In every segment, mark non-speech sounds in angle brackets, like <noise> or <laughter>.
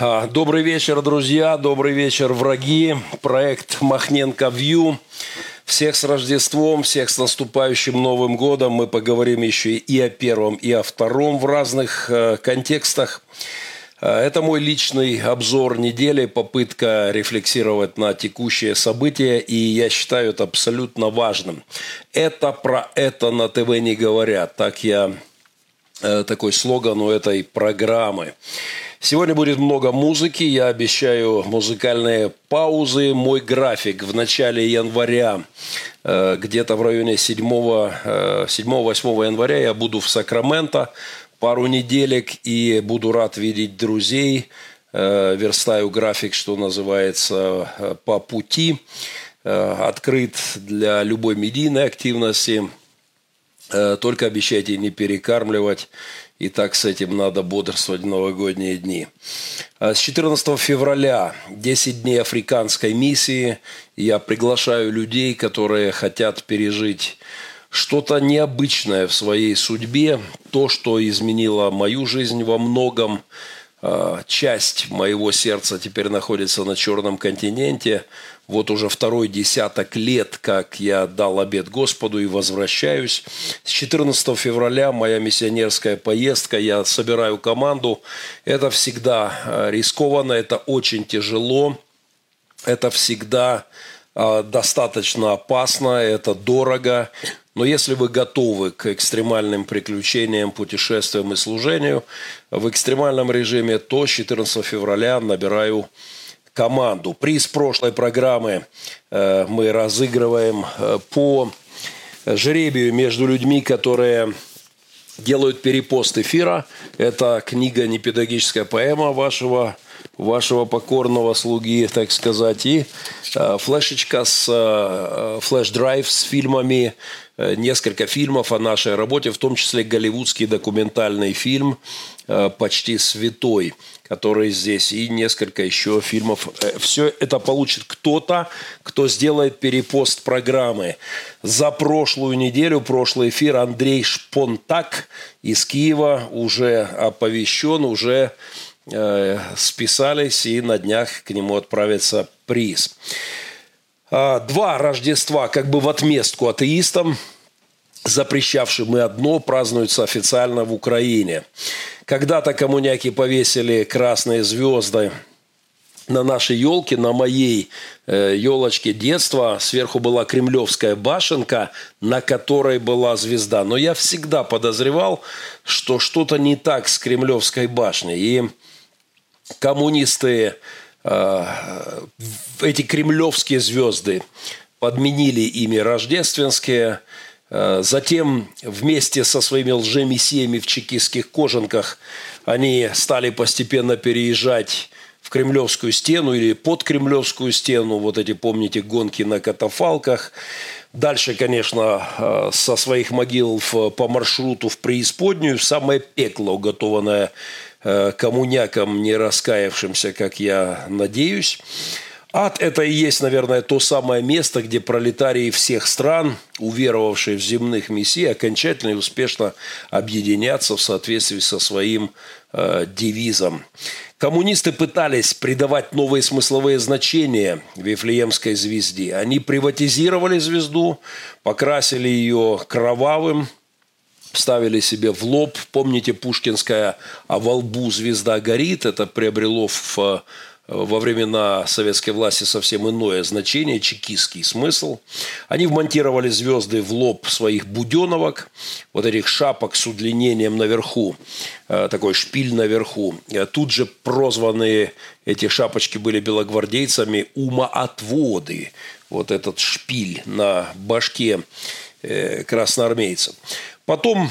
А, добрый вечер, друзья, добрый вечер, враги. Проект Махненко Вью. Всех с Рождеством, всех с наступающим Новым Годом. Мы поговорим еще и о первом, и о втором в разных э, контекстах. Э, это мой личный обзор недели, попытка рефлексировать на текущие события, и я считаю это абсолютно важным. Это про это на ТВ не говорят. Так я э, такой слоган у этой программы. Сегодня будет много музыки. Я обещаю музыкальные паузы. Мой график в начале января, э, где-то в районе 7-8 января я буду в Сакраменто пару неделек и буду рад видеть друзей. Э, верстаю график, что называется, э, по пути. Э, открыт для любой медийной активности. Только обещайте не перекармливать. И так с этим надо бодрствовать в новогодние дни. С 14 февраля 10 дней африканской миссии. Я приглашаю людей, которые хотят пережить что-то необычное в своей судьбе, то, что изменило мою жизнь во многом. А, часть моего сердца теперь находится на Черном континенте. Вот уже второй десяток лет, как я дал обед Господу и возвращаюсь. С 14 февраля моя миссионерская поездка, я собираю команду. Это всегда а, рискованно, это очень тяжело. Это всегда а, достаточно опасно, это дорого. Но если вы готовы к экстремальным приключениям, путешествиям и служению в экстремальном режиме, то 14 февраля набираю команду. Приз прошлой программы э, мы разыгрываем э, по жребию между людьми, которые делают перепост эфира. Это книга «Непедагогическая поэма» вашего вашего покорного слуги, так сказать, и э, флешечка с э, флеш-драйв с фильмами Э, несколько фильмов о нашей работе, в том числе голливудский документальный фильм э, «Почти святой», который здесь, и несколько еще фильмов. Э, Все это получит кто-то, кто сделает перепост программы. За прошлую неделю, прошлый эфир Андрей Шпонтак из Киева уже оповещен, уже списались, и на днях к нему отправится приз. А, два Рождества как бы в отместку атеистам, запрещавшим и одно, празднуются официально в Украине. Когда-то коммуняки повесили красные звезды на нашей елке, на моей э, елочке детства сверху была кремлевская башенка, на которой была звезда. Но я всегда подозревал, что что-то не так с кремлевской башней. И коммунисты Э, эти кремлевские звезды подменили ими рождественские. Э, затем вместе со своими лжемессиями в чекистских кожанках они стали постепенно переезжать в Кремлевскую стену или под Кремлевскую стену. Вот эти, помните, гонки на катафалках. Дальше, конечно, э, со своих могил по маршруту в преисподнюю, в самое пекло, уготованное коммунякам, не раскаявшимся, как я надеюсь. Ад – это и есть, наверное, то самое место, где пролетарии всех стран, уверовавшие в земных мессий, окончательно и успешно объединятся в соответствии со своим э, девизом. Коммунисты пытались придавать новые смысловые значения Вифлеемской звезде. Они приватизировали звезду, покрасили ее кровавым, ставили себе в лоб. Помните пушкинская «А во лбу звезда горит» это приобрело в, э, во времена советской власти совсем иное значение, чекистский смысл. Они вмонтировали звезды в лоб своих буденовок, вот этих шапок с удлинением наверху, э, такой шпиль наверху. Э, тут же прозванные эти шапочки были белогвардейцами умоотводы. Вот этот шпиль на башке красноармейцев. Потом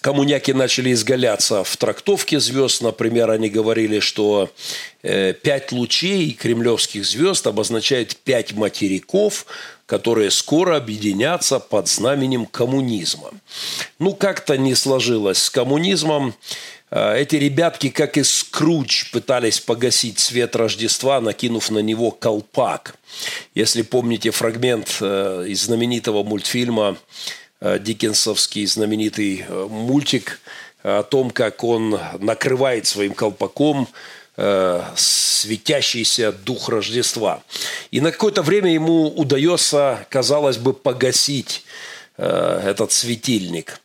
коммуняки начали изгаляться в трактовке звезд. Например, они говорили, что э, пять лучей кремлевских звезд обозначает пять материков, которые скоро объединятся под знаменем коммунизма. Ну, как-то не сложилось с коммунизмом. Э, эти ребятки, как и Скруч, пытались погасить свет Рождества, накинув на него колпак. Если помните фрагмент э, из знаменитого мультфильма диккенсовский знаменитый э, мультик о том, как он накрывает своим колпаком э, светящийся дух Рождества. И на какое-то время ему удается, казалось бы, погасить э, этот светильник.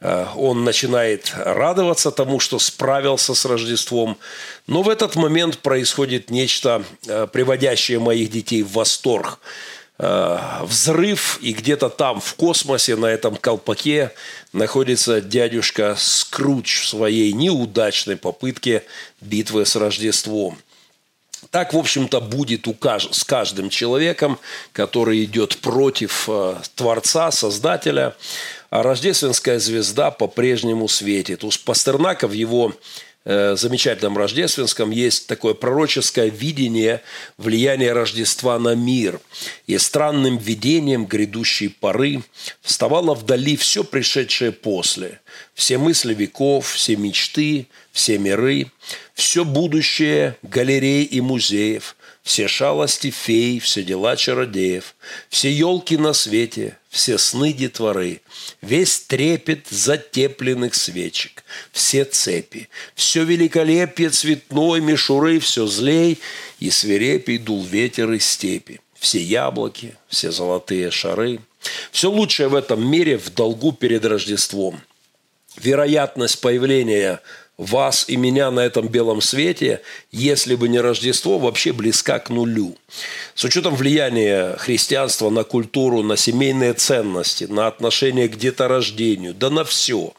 Э, он начинает радоваться тому, что справился с Рождеством. Но в этот момент происходит нечто, э, приводящее моих детей в восторг. Э, взрыв, и где-то там, в космосе, на этом колпаке, находится дядюшка Скрудж в своей неудачной попытке битвы с Рождеством. Так, в общем-то, будет у каж- с каждым человеком, который идет против э, Творца, Создателя. А рождественская звезда по-прежнему светит. У Пастернака в его замечательном рождественском есть такое пророческое видение влияния Рождества на мир. И странным видением грядущей поры вставало вдали все пришедшее после. Все мысли веков, все мечты, все миры, все будущее галерей и музеев, все шалости фей, все дела чародеев, все елки на свете, все сны детворы, весь трепет затепленных свечек, все цепи, все великолепие цветной мишуры, все злей, и свирепий дул ветер из степи, все яблоки, все золотые шары, все лучшее в этом мире в долгу перед Рождеством. Вероятность появления вас и меня на этом белом свете, если бы не Рождество, вообще близка к нулю. С учетом влияния христианства на культуру, на семейные ценности, на отношение к деторождению, да на все.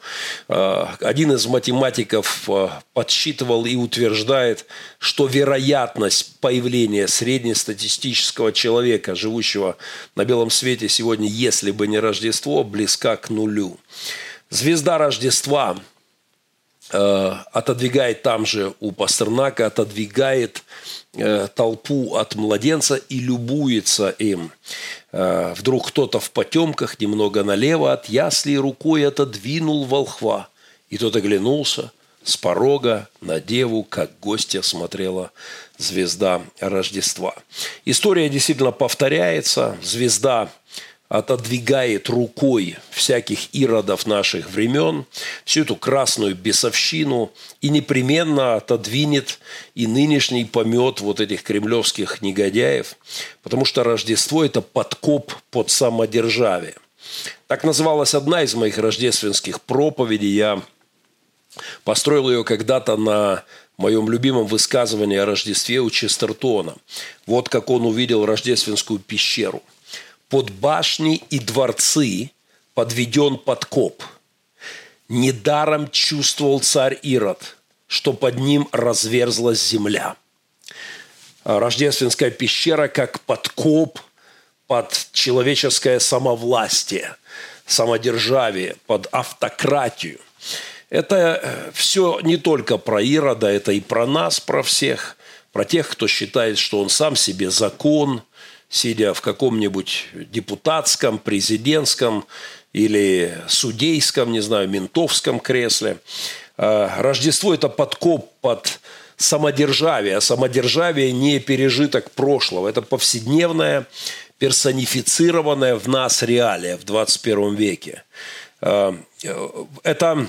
А, один из математиков а, подсчитывал и утверждает, что вероятность появления среднестатистического человека, живущего на белом свете сегодня, если бы не Рождество, близка к нулю. Звезда Рождества – отодвигает там же у Пастернака, отодвигает э, толпу от младенца и любуется им. Э, вдруг кто-то в потемках немного налево от ясли рукой отодвинул волхва. И тот оглянулся с порога на деву, как гостья смотрела звезда Рождества. История действительно повторяется. Звезда отодвигает рукой всяких иродов наших времен, всю эту красную бесовщину и непременно отодвинет и нынешний помет вот этих кремлевских негодяев, потому что Рождество – это подкоп под самодержавие. Так называлась одна из моих рождественских проповедей. Я построил ее когда-то на моем любимом высказывании о Рождестве у Честертона. Вот как он увидел рождественскую пещеру – под башни и дворцы подведен подкоп. Недаром чувствовал царь Ирод, что под ним разверзлась земля. Рождественская пещера как подкоп под человеческое самовластие, самодержавие, под автократию. Это э, все не только про Ирода, это и про нас, про всех, про тех, кто считает, что он сам себе закон, сидя в каком-нибудь депутатском, президентском или судейском, не знаю, ментовском кресле. А, Рождество – это подкоп под самодержавие, а самодержавие не пережиток прошлого. Это повседневная, персонифицированная в нас реалия в 21 веке. А, это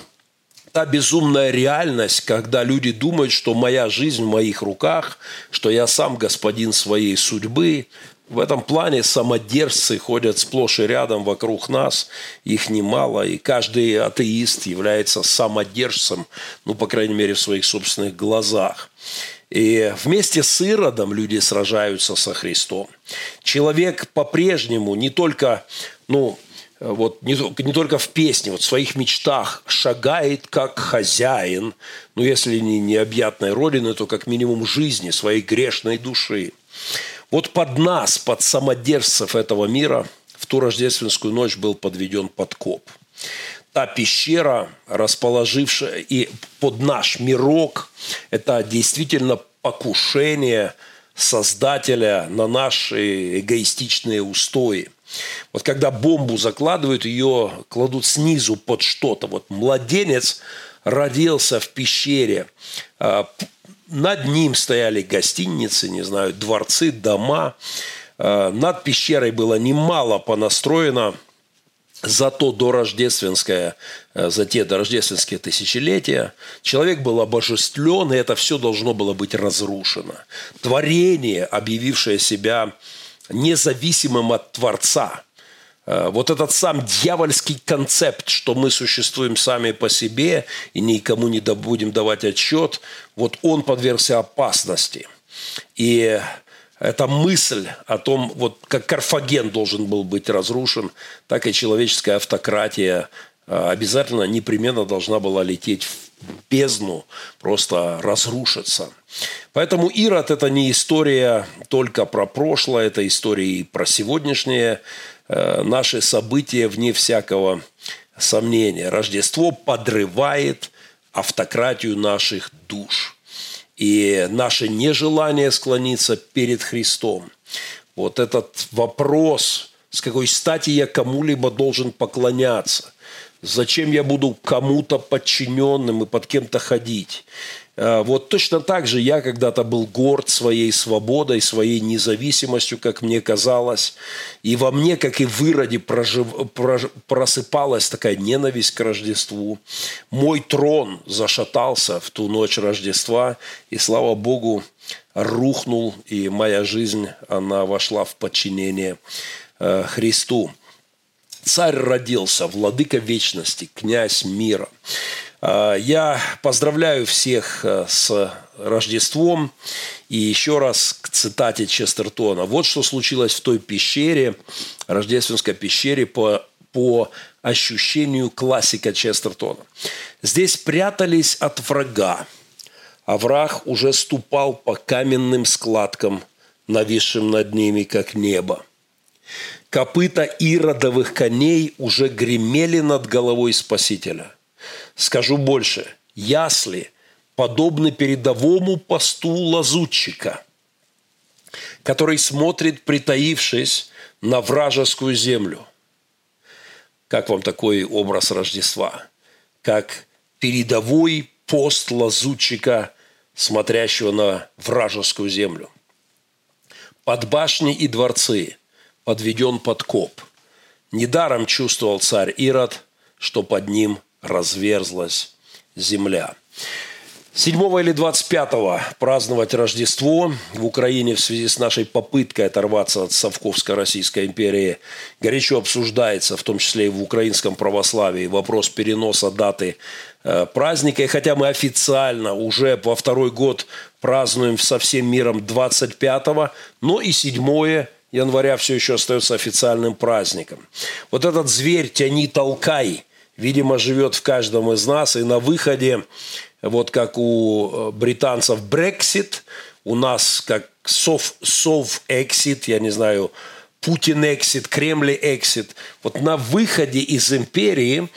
та безумная реальность, когда люди думают, что моя жизнь в моих руках, что я сам господин своей судьбы, в этом плане самодержцы ходят сплошь и рядом вокруг нас, их немало, и каждый атеист является самодержцем, ну, по крайней мере, в своих собственных глазах. И вместе с Иродом люди сражаются со Христом. Человек по-прежнему не только, ну, вот не, не только в песне, вот в своих мечтах шагает как хозяин, ну, если не необъятной родины, то как минимум жизни, своей грешной души. Вот под нас, под самодержцев этого мира, в ту рождественскую ночь был подведен подкоп. Та пещера, расположившая и под наш мирок, это действительно покушение Создателя на наши эгоистичные устои. Вот когда бомбу закладывают, ее кладут снизу под что-то. Вот младенец родился в пещере. Над ним стояли гостиницы, не знаю, дворцы, дома. Э, над пещерой было немало понастроено за то дорождественское, э, за те дорождественские тысячелетия. Человек был обожествлен, и это все должно было быть разрушено. Творение, объявившее себя независимым от Творца. Э, вот этот сам дьявольский концепт, что мы существуем сами по себе и никому не будем давать отчет, вот он подвергся опасности. И эта мысль о том, вот как Карфаген должен был быть разрушен, так и человеческая автократия э, обязательно непременно должна была лететь в бездну, просто разрушиться. Поэтому Ирод – это не история только про прошлое, это история и про сегодняшнее наши события, вне всякого сомнения. Рождество подрывает автократию наших душ – и наше нежелание склониться перед Христом. Вот этот вопрос, с какой стати я кому-либо должен поклоняться, зачем я буду кому-то подчиненным и под кем-то ходить. А, вот точно так же я когда-то был горд своей свободой, своей независимостью, как мне казалось. И во мне, как и в Ироде, прожив... просыпалась такая ненависть к Рождеству. Мой трон зашатался в ту ночь Рождества, и, слава Богу, рухнул, и моя жизнь, она вошла в подчинение э, Христу. Царь родился, владыка вечности, князь мира. А, я поздравляю всех э, с Рождеством. И еще раз к цитате Честертона. Вот что случилось в той пещере, рождественской пещере по, по ощущению классика Честертона. Здесь прятались от врага, а враг уже ступал по каменным складкам, нависшим над ними, как небо. Копыта иродовых коней уже гремели над головой Спасителя – Скажу больше. Ясли подобны передовому посту лазутчика, который смотрит, притаившись на вражескую землю. Как вам такой образ Рождества? Как передовой пост лазутчика, смотрящего на вражескую землю. Под башни и дворцы подведен подкоп. Недаром чувствовал царь Ирод, что под ним разверзлась земля. 7 или 25 праздновать Рождество в Украине в связи с нашей попыткой оторваться от Совковско-Российской империи горячо обсуждается, в том числе и в украинском православии, вопрос переноса даты э, праздника. И хотя мы официально уже во второй год празднуем со всем миром 25-го, но и 7 января все еще остается официальным праздником. Вот этот зверь «Тяни, толкай» – видимо, живет в каждом из нас. И на выходе, вот как у э, британцев Brexit, у нас как сов, сов exit, я не знаю, Путин эксит, Кремль эксит. Вот на выходе из империи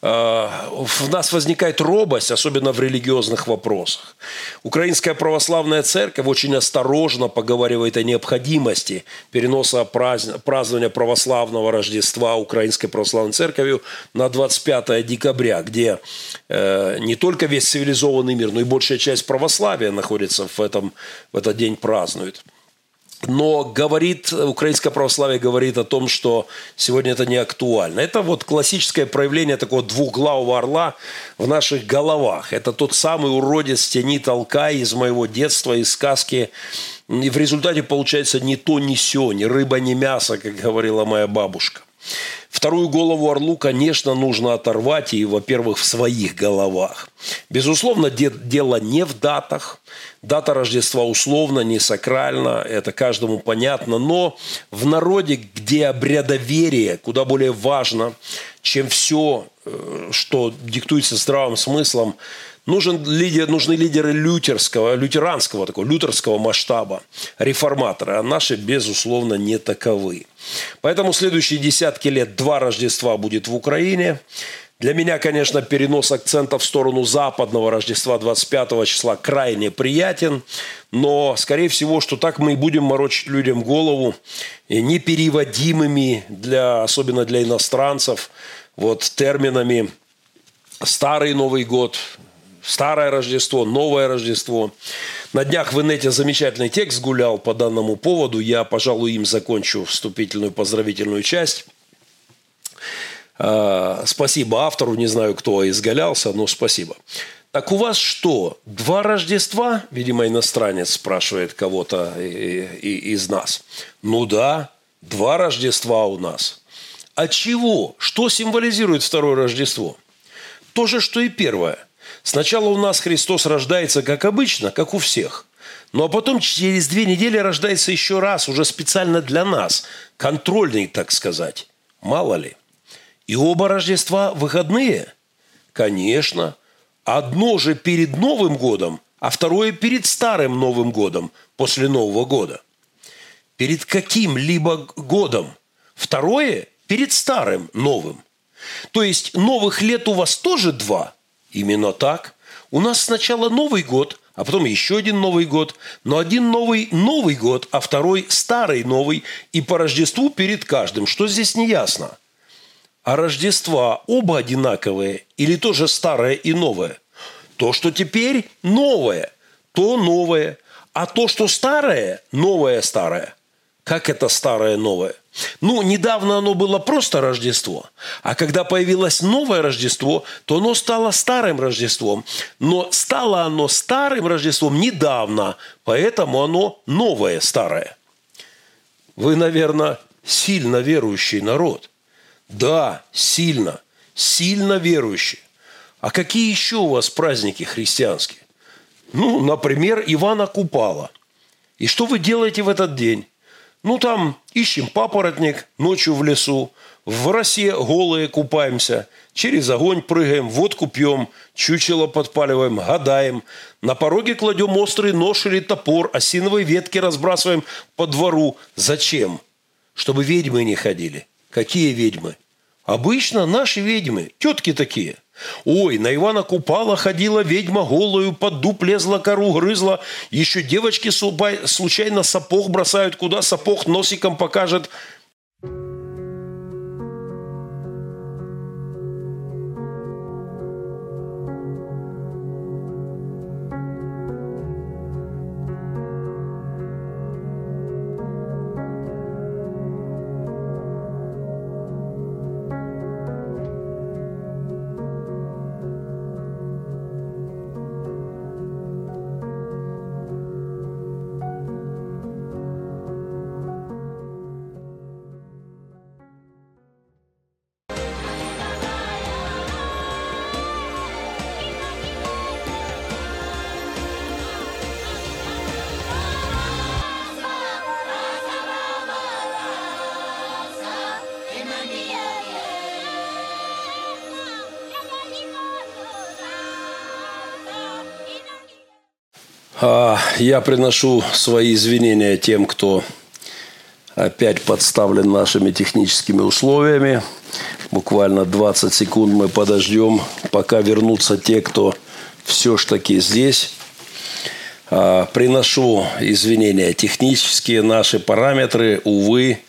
э, в нас возникает робость, особенно в религиозных вопросах. Украинская православная церковь очень осторожно поговаривает о необходимости переноса празднования православного Рождества Украинской православной церковью на 25 декабря, где э, не только весь цивилизованный мир, но и большая часть православия находится в, этом, в этот день празднует. Но говорит, украинское православие говорит о том, что сегодня это не актуально. Это вот классическое проявление такого двухглавого орла в наших головах. Это тот самый уродец тени толка из моего детства, из сказки. И в результате получается ни то, ни сё, ни рыба, ни мясо, как говорила моя бабушка. Вторую голову орлу, конечно, нужно оторвать, и, во-первых, в своих головах. Безусловно, дело не в датах. Дата Рождества условно, не сакрально, это каждому понятно. Но в народе, где обрядоверие куда более важно, чем все, э, что диктуется здравым смыслом, Нужен лидер, нужны лидеры лютерского, лютеранского, такого лютерского масштаба, реформаторы, а наши, безусловно, не таковы. Поэтому следующие десятки лет два Рождества будет в Украине. Для меня, конечно, перенос акцента в сторону западного Рождества 25 числа крайне приятен, но, скорее всего, что так мы и будем морочить людям голову непереводимыми, для, особенно для иностранцев, вот терминами «старый Новый год», Старое Рождество, Новое Рождество. На днях в инете замечательный текст гулял по данному поводу. Я, пожалуй, им закончу вступительную поздравительную часть. А, спасибо автору, не знаю, кто изгалялся, но спасибо. Так у вас что, два Рождества? Видимо, иностранец спрашивает кого-то из нас. Ну да, два Рождества у нас. А чего? Что символизирует второе Рождество? То же, что и первое. Сначала у нас Христос рождается, как обычно, как у всех. Ну а потом через две недели рождается еще раз, уже специально для нас. Контрольный, так сказать. Мало ли. И оба Рождества выходные? Конечно. Одно же перед Новым годом, а второе перед Старым Новым годом, после Нового года. Перед каким-либо годом. Второе перед Старым Новым. То есть новых лет у вас тоже два? Именно так. У нас сначала Новый год, а потом еще один Новый год. Но один новый Новый год, а второй старый Новый. И по Рождеству перед каждым. Что здесь не ясно? А Рождества оба одинаковые или тоже старое и новое? То, что теперь новое, то новое. А то, что старое, новое старое. Как это старое новое? Ну, недавно оно было просто Рождество, а когда появилось новое Рождество, то оно стало старым Рождеством. Но стало оно старым Рождеством недавно, поэтому оно новое старое. Вы, наверное, сильно верующий народ – да, сильно, сильно верующие. А какие еще у вас праздники христианские? Ну, например, Ивана Купала. И что вы делаете в этот день? Ну, там ищем папоротник ночью в лесу, в росе голые купаемся, через огонь прыгаем, водку пьем, чучело подпаливаем, гадаем. На пороге кладем острый нож или топор, осиновые ветки разбрасываем по двору. Зачем? Чтобы ведьмы не ходили. Какие ведьмы? Обычно наши ведьмы, тетки такие. Ой, на Ивана Купала ходила ведьма голую, под дуб лезла, кору грызла. Еще девочки случайно сапог бросают, куда сапог носиком покажет. Я приношу свои извинения тем, кто опять подставлен нашими техническими условиями. Буквально 20 секунд мы подождем, пока вернутся те, кто все ж таки здесь. А, приношу извинения технические, наши параметры, увы,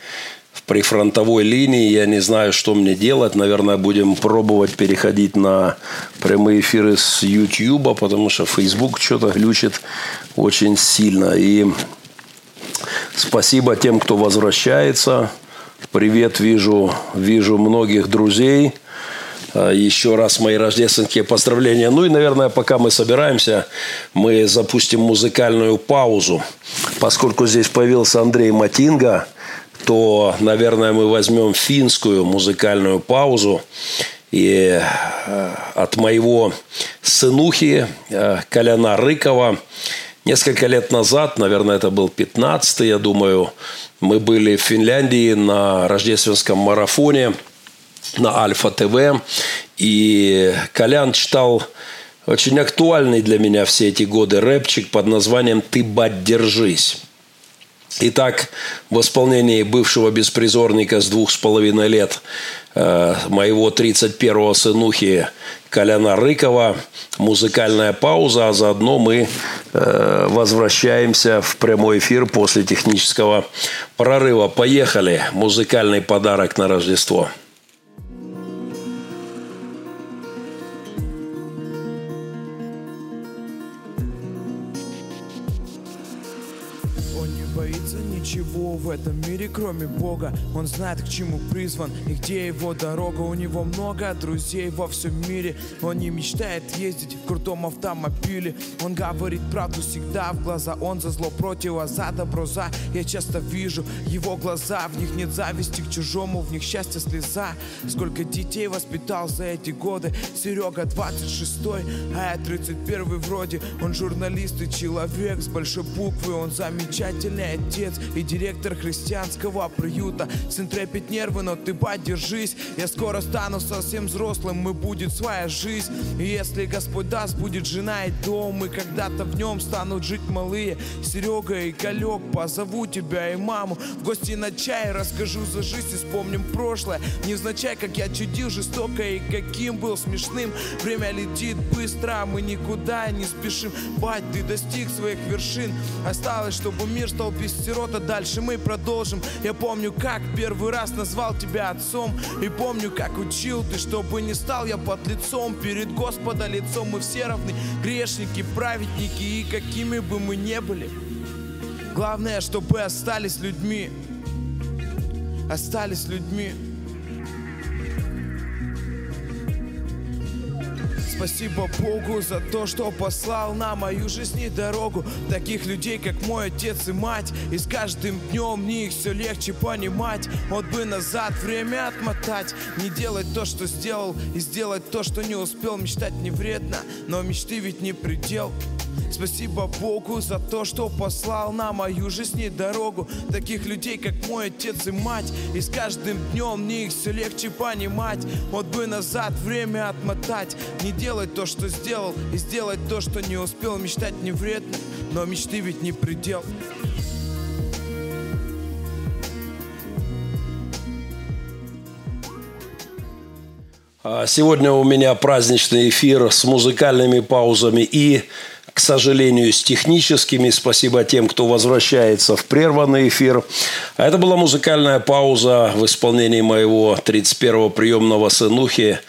при фронтовой линии. Я не знаю, что мне делать. Наверное, будем пробовать переходить на прямые эфиры с YouTube, потому что Facebook что-то глючит очень сильно. И спасибо тем, кто возвращается. Привет, вижу, вижу многих друзей. А, еще раз мои рождественские поздравления. Ну и, наверное, пока мы собираемся, мы запустим музыкальную паузу. Поскольку здесь появился Андрей Матинга – то, наверное, мы возьмем финскую музыкальную паузу. И э, от моего сынухи э, Коляна Рыкова несколько лет назад, наверное, это был 15 я думаю, мы были в Финляндии на рождественском марафоне на Альфа ТВ. И Колян читал очень актуальный для меня все эти годы рэпчик под названием «Ты, бать, держись». Итак, в исполнении бывшего беспризорника с двух с половиной лет э, моего 31-го сынухи Коляна Рыкова музыкальная пауза, а заодно мы э, возвращаемся в прямой эфир после технического прорыва. Поехали! Музыкальный подарок на Рождество. В этом мире, кроме Бога. Он знает, к чему призван и где его дорога. У него много друзей во всем мире. Он не мечтает ездить в крутом автомобиле. Он говорит правду всегда в глаза. Он за зло против, а за добро за. Я часто вижу его глаза. В них нет зависти к чужому, в них счастье слеза. Сколько детей воспитал за эти годы. Серега 26-й, а я 31 вроде. Он журналист и человек с большой буквы. Он замечательный отец и директор христианского приюта. Сын трепет нервы, но ты, бать, Я скоро стану совсем взрослым, и будет своя жизнь. И если Господь даст, будет жена и дом И когда-то в нем станут жить малые. Серега и Калек, позову тебя и маму. В гости на чай расскажу за жизнь и вспомним прошлое. Невзначай, как я чудил жестоко и каким был смешным. Время летит быстро, а мы никуда не спешим. Бать, ты достиг своих вершин. Осталось, чтобы мир стал без сирота Дальше мы продолжим. Я помню, как первый раз назвал тебя отцом. И помню, как учил ты, чтобы не стал я под лицом. Перед Господа лицом мы все равны. Грешники, праведники и какими бы мы не были. Главное, чтобы остались людьми. Остались людьми Спасибо Богу за то, что послал на мою жизнь и дорогу Таких людей, как мой отец и мать. И с каждым днем мне их все легче понимать. Вот бы назад время отмотать Не делать то, что сделал И сделать то, что не успел. Мечтать не вредно, но мечты ведь не предел Спасибо Богу за то, что послал на мою жизнь дорогу. Таких людей, как мой отец и мать. И с каждым днем мне их все легче понимать. Вот бы назад время отмотать. Не делать то, что сделал И сделать то, что не успел. Мечтать не вредно, но мечты ведь не предел. А Сегодня у меня праздничный эфир с музыкальными паузами и к сожалению, с техническими. Спасибо тем, кто возвращается в прерванный эфир. А это была музыкальная пауза в исполнении моего 31-го приемного сынухи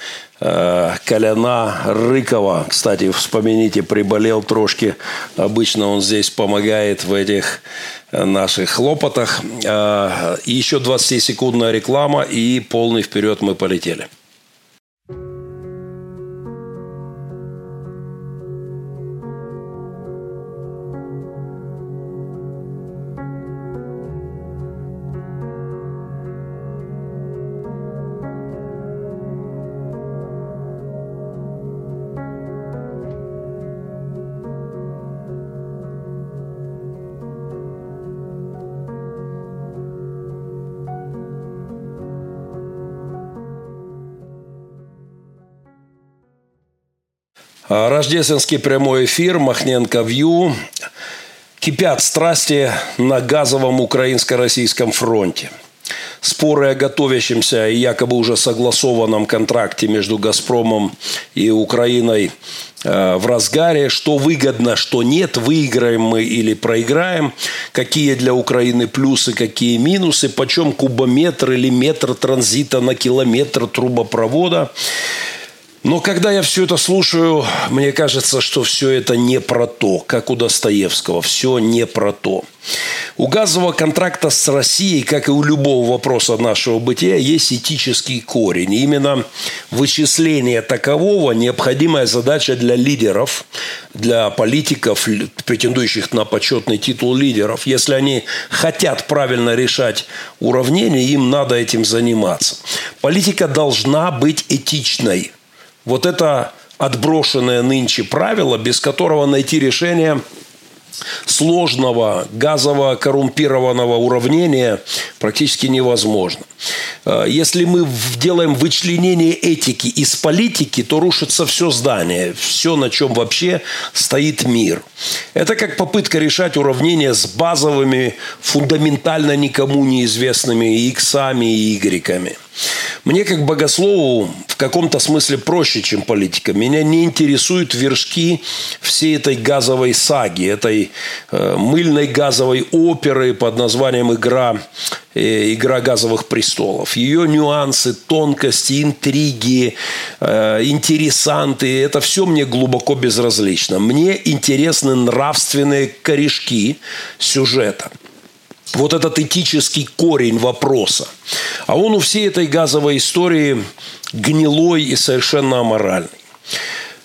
э, Коляна Рыкова. Кстати, вспомните, приболел трошки. Обычно он здесь помогает в этих наших хлопотах. Э, еще 20-секундная реклама и полный вперед мы полетели. Рождественский прямой эфир Махненко Вью. Кипят страсти на газовом украинско-российском фронте. Споры о готовящемся и якобы уже согласованном контракте между «Газпромом» и Украиной э, в разгаре. Что выгодно, что нет, выиграем мы или проиграем, какие для Украины плюсы, какие минусы, почем кубометр или метр транзита на километр трубопровода – но когда я все это слушаю, мне кажется, что все это не про то, как у Достоевского, все не про то. У газового контракта с Россией, как и у любого вопроса нашего бытия, есть этический корень. И именно вычисление такового – необходимая задача для лидеров, для политиков, претендующих на почетный титул лидеров. Если они хотят правильно решать уравнение, им надо этим заниматься. Политика должна быть этичной – вот это отброшенное нынче правило, без которого найти решение сложного газово коррумпированного уравнения практически невозможно. Э, если мы делаем вычленение этики из политики, то рушится все здание, все, на чем вообще стоит мир. Это как попытка решать уравнения с базовыми, фундаментально никому неизвестными иксами и игреками. Мне как богослову в каком-то смысле проще, чем политика. Меня не интересуют вершки всей этой газовой саги, этой э, мыльной газовой оперы под названием «Игра, э, «Игра газовых престолов». Ее нюансы, тонкости, интриги, э, интересанты – это все мне глубоко безразлично. Мне интересны нравственные корешки сюжета – вот этот этический корень вопроса. А он у всей этой газовой истории гнилой и совершенно аморальный.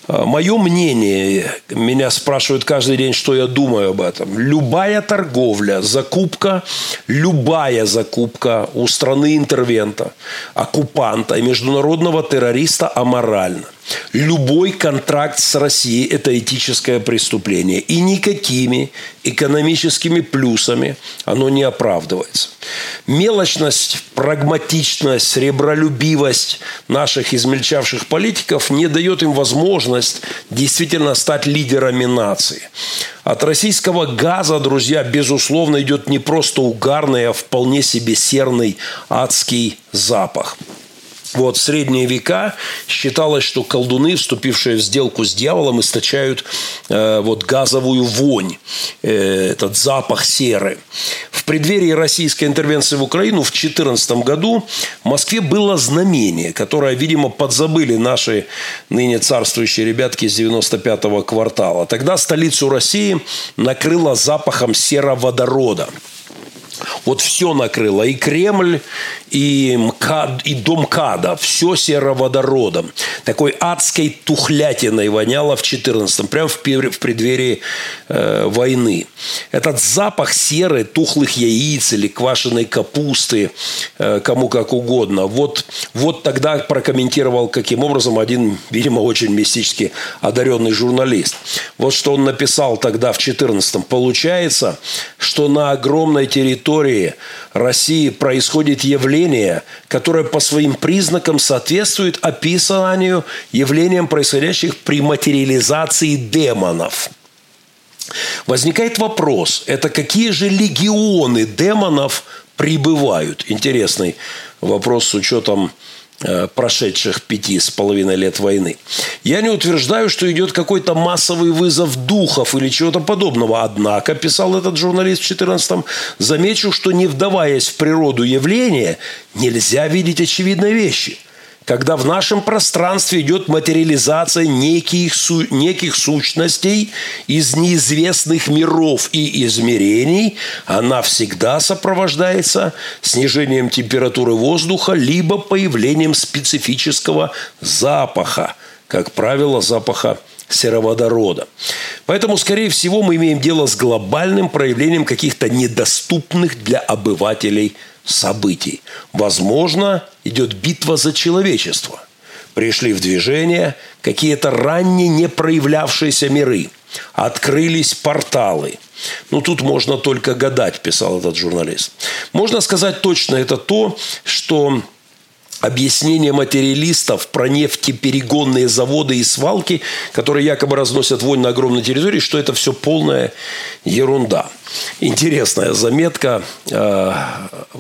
А, Мое мнение, меня спрашивают каждый день, что я думаю об этом. Любая торговля, закупка, любая закупка у страны интервента, оккупанта и международного террориста аморальна. Любой контракт с Россией – это этическое преступление. И никакими экономическими плюсами оно не оправдывается. Мелочность, прагматичность, ребролюбивость наших измельчавших политиков не дает им возможность действительно стать лидерами нации. От российского газа, друзья, безусловно, идет не просто угарный, а вполне себе серный адский запах. Вот в средние века считалось, что колдуны, вступившие в сделку с дьяволом, источают э, вот газовую вонь, э, этот запах серы. В преддверии российской интервенции в Украину в 2014 году в Москве было знамение, которое, видимо, подзабыли наши ныне царствующие ребятки из 95-го квартала. Тогда столицу России накрыло запахом сероводорода. Вот все накрыло. И Кремль, и, МКАД, и дом КАДа. Все сероводородом. Такой адской тухлятиной воняло в 14-м. Прямо в, в преддверии э, войны. Этот запах серы, тухлых яиц или квашеной капусты, э, кому как угодно. Вот, вот тогда прокомментировал, каким образом один, видимо, очень мистически одаренный журналист. Вот что он написал тогда в 14-м. Получается, что на огромной территории России происходит явление, которое по своим признакам соответствует описанию явлениям, происходящих при материализации демонов. Возникает вопрос, это какие же легионы демонов прибывают? Интересный вопрос с учетом прошедших пяти с половиной лет войны. Я не утверждаю, что идет какой-то массовый вызов духов или чего-то подобного. Однако, писал этот журналист в 14-м, замечу, что не вдаваясь в природу явления, нельзя видеть очевидные вещи – когда в нашем пространстве идет материализация неких, су, неких сущностей из неизвестных миров и измерений, она всегда сопровождается снижением температуры воздуха либо появлением специфического запаха, как правило, запаха сероводорода. Поэтому, скорее всего, мы имеем дело с глобальным проявлением каких-то недоступных для обывателей событий. Возможно, идет битва за человечество. Пришли в движение какие-то ранее не проявлявшиеся миры. Открылись порталы. Ну, тут можно только гадать, писал этот журналист. Можно сказать точно, это то, что объяснение материалистов про нефтеперегонные заводы и свалки, которые якобы разносят вонь на огромной территории, что это все полная ерунда. Интересная заметка, э,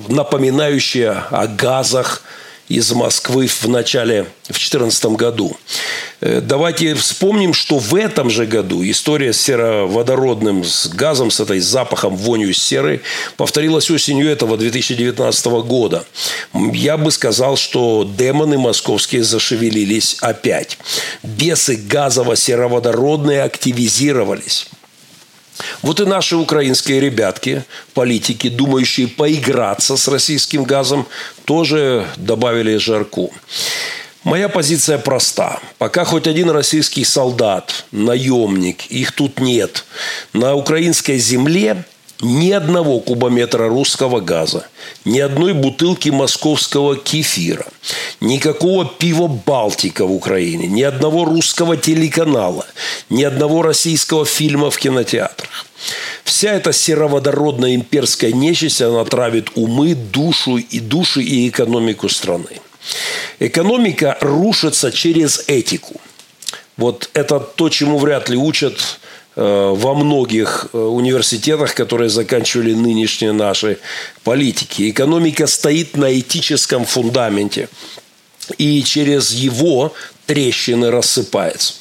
напоминающая о газах из Москвы в начале, в 2014 году. Э, давайте вспомним, что в этом же году история с сероводородным, с газом, с этой запахом, вонью серы повторилась осенью этого 2019 года. Я бы сказал, что демоны московские зашевелились опять. Бесы газово-сероводородные активизировались. Вот и наши украинские ребятки, политики, думающие поиграться с российским газом, тоже добавили жарку. Моя позиция проста. Пока хоть один российский солдат, наемник, их тут нет, на украинской земле ни одного кубометра русского газа, ни одной бутылки московского кефира, никакого пива «Балтика» в Украине, ни одного русского телеканала, ни одного российского фильма в кинотеатрах. Вся эта сероводородная имперская нечисть, она травит умы, душу и души и экономику страны. Экономика рушится через этику. Вот это то, чему вряд ли учат во многих э, университетах, которые заканчивали нынешние наши политики. Экономика стоит на этическом фундаменте. и через его трещины рассыпается.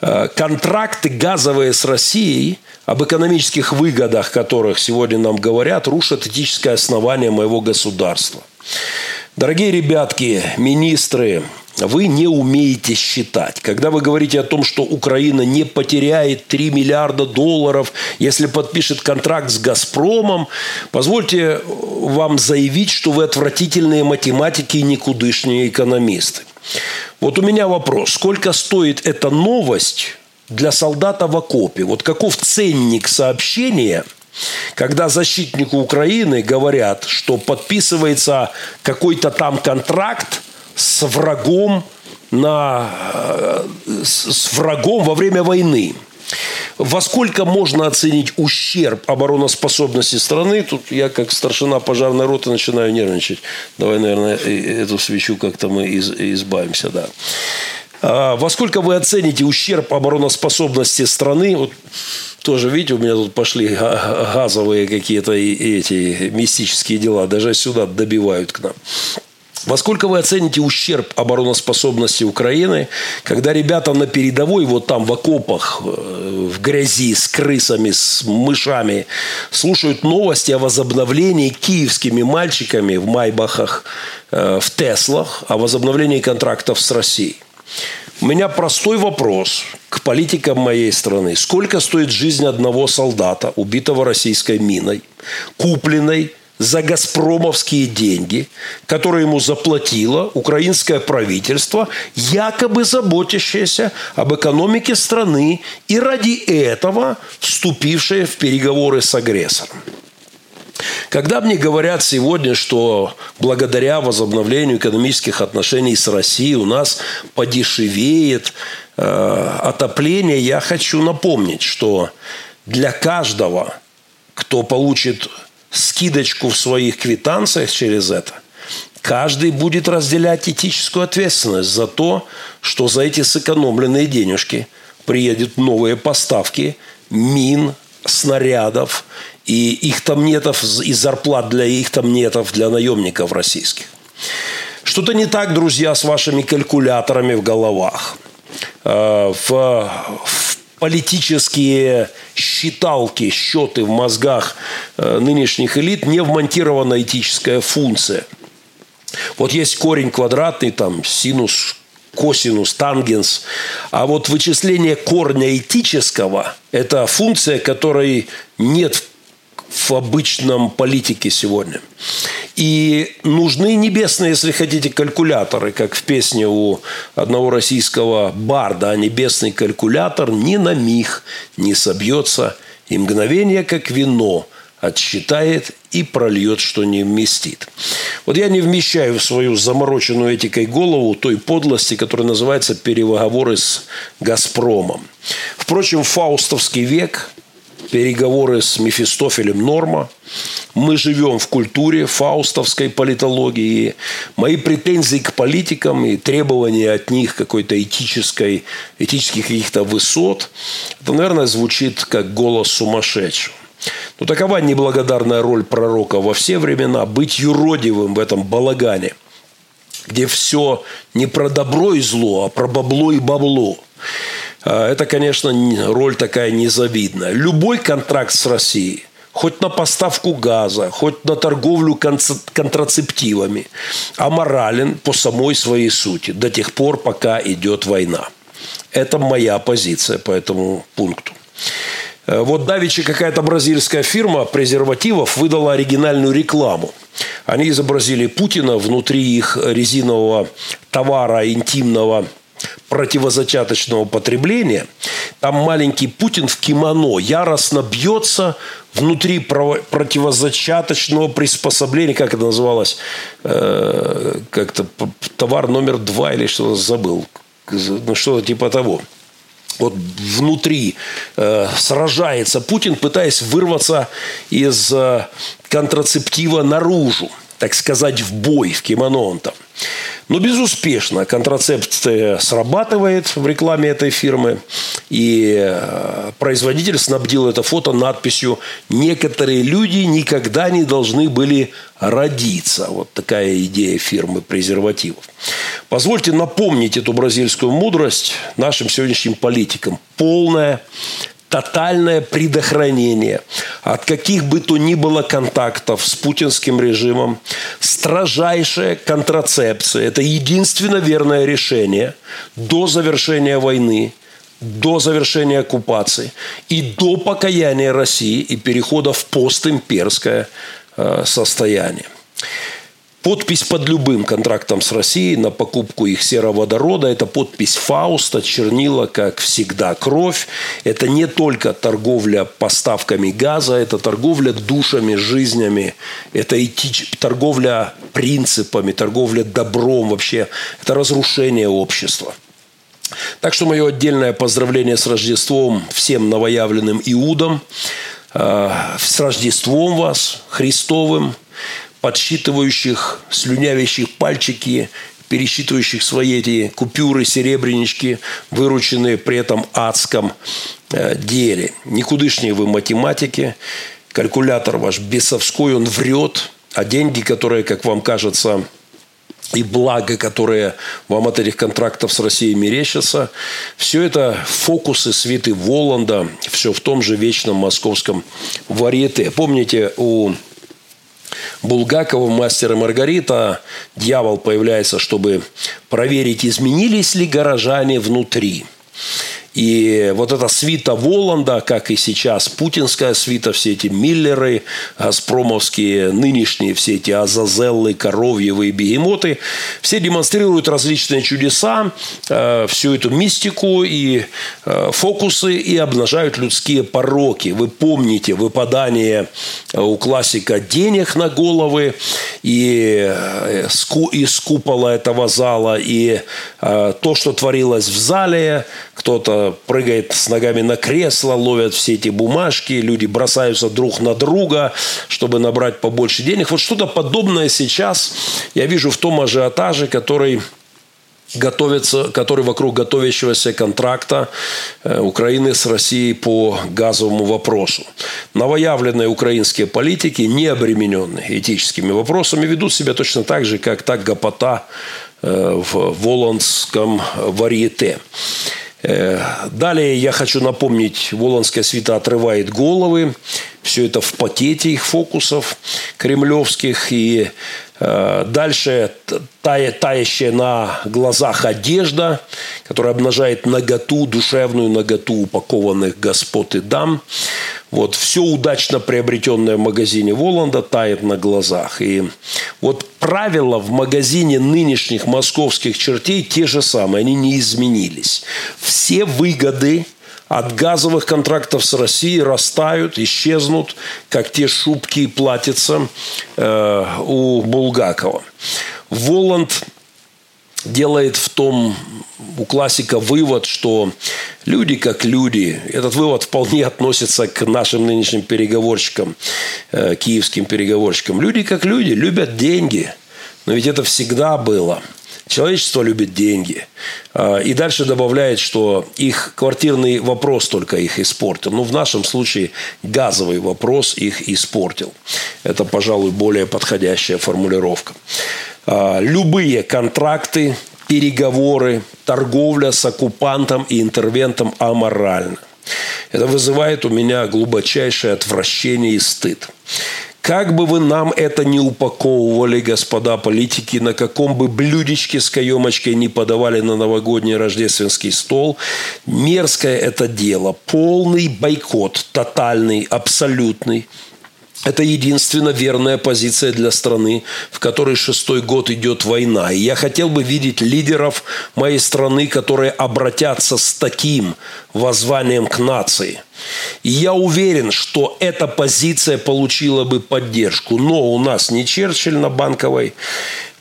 Э, контракты газовые с Россией, об экономических выгодах которых сегодня нам говорят, рушат этическое основание моего государства. Дорогие ребятки, министры, вы не умеете считать. Когда вы говорите о том, что Украина не потеряет 3 миллиарда долларов, если подпишет контракт с «Газпромом», позвольте вам заявить, что вы отвратительные математики и никудышные экономисты. Вот у меня вопрос. Сколько стоит эта новость для солдата в окопе? Вот каков ценник сообщения – когда защитнику Украины говорят, что подписывается какой-то там контракт с врагом, на, э, с врагом во время войны. Во сколько можно оценить ущерб обороноспособности страны? Тут я, как старшина пожарной роты, начинаю нервничать. Давай, наверное, эту свечу как-то мы из, избавимся. Да. А во сколько вы оцените ущерб обороноспособности страны? Вот тоже, видите, у меня тут пошли газовые какие-то эти мистические дела. Даже сюда добивают к нам. Во сколько вы оцените ущерб обороноспособности Украины, когда ребята на передовой, вот там в окопах, э, в грязи, с крысами, с мышами, слушают новости о возобновлении киевскими мальчиками в Майбахах, э, в Теслах, о возобновлении контрактов с Россией? У меня простой вопрос к политикам моей страны. Сколько стоит жизнь одного солдата, убитого российской миной, купленной за газпромовские деньги, которые ему заплатило украинское правительство, якобы заботящееся об экономике страны и ради этого вступившее в переговоры с агрессором. Когда мне говорят сегодня, что благодаря возобновлению экономических отношений с Россией у нас подешевеет э, отопление, я хочу напомнить, что для каждого, кто получит скидочку в своих квитанциях через это, каждый будет разделять этическую ответственность за то, что за эти сэкономленные денежки приедут новые поставки мин, снарядов и их там нетов, и зарплат для их там нетов для наемников российских. Что-то не так, друзья, с вашими калькуляторами в головах. Э, в, в политические считалки, счеты в мозгах э, нынешних элит не вмонтирована этическая функция. Вот есть корень квадратный, там синус, косинус, тангенс. А вот вычисление корня этического – это функция, которой нет в обычном политике сегодня. И нужны небесные, если хотите, калькуляторы, как в песне у одного российского барда. А небесный калькулятор ни на миг не собьется, и мгновение, как вино, отсчитает и прольет, что не вместит. Вот я не вмещаю в свою замороченную этикой голову той подлости, которая называется переговоры с «Газпромом». Впрочем, фаустовский век – переговоры с Мефистофелем Норма. Мы живем в культуре фаустовской политологии. Мои претензии к политикам и требования от них какой-то этической, этических каких-то высот, это, наверное, звучит как голос сумасшедшего. Но такова неблагодарная роль пророка во все времена – быть юродивым в этом балагане, где все не про добро и зло, а про бабло и бабло – это, конечно, роль такая незавидная. Любой контракт с Россией, хоть на поставку газа, хоть на торговлю контрацептивами, аморален по самой своей сути до тех пор, пока идет война. Это моя позиция по этому пункту. Э, вот давеча какая-то бразильская фирма презервативов выдала оригинальную рекламу. Они изобразили Путина внутри их резинового товара интимного – противозачаточного потребления, там маленький Путин в кимоно яростно бьется внутри противозачаточного приспособления, как это называлось, э, как-то товар номер два или что-то забыл, ну что-то типа того. Вот внутри э, сражается Путин, пытаясь вырваться из э, контрацептива наружу, так сказать, в бой, в кимоно он там. Но безуспешно контрацепция срабатывает в рекламе этой фирмы. И э, производитель снабдил это фото надписью «Некоторые люди никогда не должны были родиться». Вот такая идея фирмы презервативов. Позвольте напомнить эту бразильскую мудрость нашим сегодняшним политикам. Полная тотальное предохранение от каких бы то ни было контактов с путинским режимом, строжайшая контрацепция – это единственно верное решение до завершения войны, до завершения оккупации и до покаяния России и перехода в постимперское э, состояние. Подпись под любым контрактом с Россией на покупку их сероводорода – это подпись Фауста, чернила, как всегда, кровь. Это не только торговля поставками газа, это торговля душами, жизнями, это этич... торговля принципами, торговля добром вообще. Это разрушение общества. Так что мое отдельное поздравление с Рождеством всем новоявленным иудам. Э, с Рождеством вас, Христовым – подсчитывающих, слюнявящих пальчики, пересчитывающих свои эти купюры, серебрянички, вырученные при этом адском э, деле. Никудышние вы математики, калькулятор ваш бесовской, он врет, а деньги, которые, как вам кажется, и благо, которые вам от этих контрактов с Россией мерещатся, все это фокусы свиты Воланда, все в том же вечном московском варьете. Помните, у Булгакова «Мастер и Маргарита» дьявол появляется, чтобы проверить, изменились ли горожане внутри. И вот эта свита Воланда, как и сейчас путинская свита, все эти Миллеры, Газпромовские, нынешние все эти Азазеллы, Коровьевы и Бегемоты, все демонстрируют различные чудеса, э, всю эту мистику и э, фокусы и обнажают людские пороки. Вы помните выпадание э, у классика денег на головы и из купола этого зала, и то, что творилось в зале, кто-то прыгает с ногами на кресло, ловят все эти бумажки, люди бросаются друг на друга, чтобы набрать побольше денег. Вот что-то подобное сейчас я вижу в том ажиотаже, который готовится, который вокруг готовящегося контракта э, Украины с Россией по газовому вопросу. Новоявленные украинские политики, не обремененные этическими вопросами, ведут себя точно так же, как та гопота э, в Волонском варьете. Э, далее я хочу напомнить, Волонская свита отрывает головы. Все это в пакете их фокусов кремлевских. И дальше тая, таящая на глазах одежда, которая обнажает наготу, душевную наготу упакованных господ и дам. Вот все удачно приобретенное в магазине Воланда тает на глазах. И вот правила в магазине нынешних московских чертей те же самые, они не изменились. Все выгоды – от газовых контрактов с Россией растают, исчезнут, как те шубки и платьица э, у Булгакова. Воланд делает в том у классика вывод, что люди как люди, этот вывод вполне относится к нашим нынешним переговорщикам, э, киевским переговорщикам. Люди как люди любят деньги, но ведь это всегда было – Человечество любит деньги. А, и дальше добавляет, что их квартирный вопрос только их испортил. Ну, в нашем случае газовый вопрос их испортил. Это, пожалуй, более подходящая формулировка. А, любые контракты, переговоры, торговля с оккупантом и интервентом аморальны. Это вызывает у меня глубочайшее отвращение и стыд. Как бы вы нам это не упаковывали, господа политики, на каком бы блюдечке с каемочкой не подавали на новогодний рождественский стол, мерзкое это дело. Полный бойкот, тотальный, абсолютный – это единственно верная позиция для страны, в которой шестой год идет война. И я хотел бы видеть лидеров моей страны, которые обратятся с таким воззванием к нации. И я уверен, что эта позиция получила бы поддержку. Но у нас не Черчилль на банковой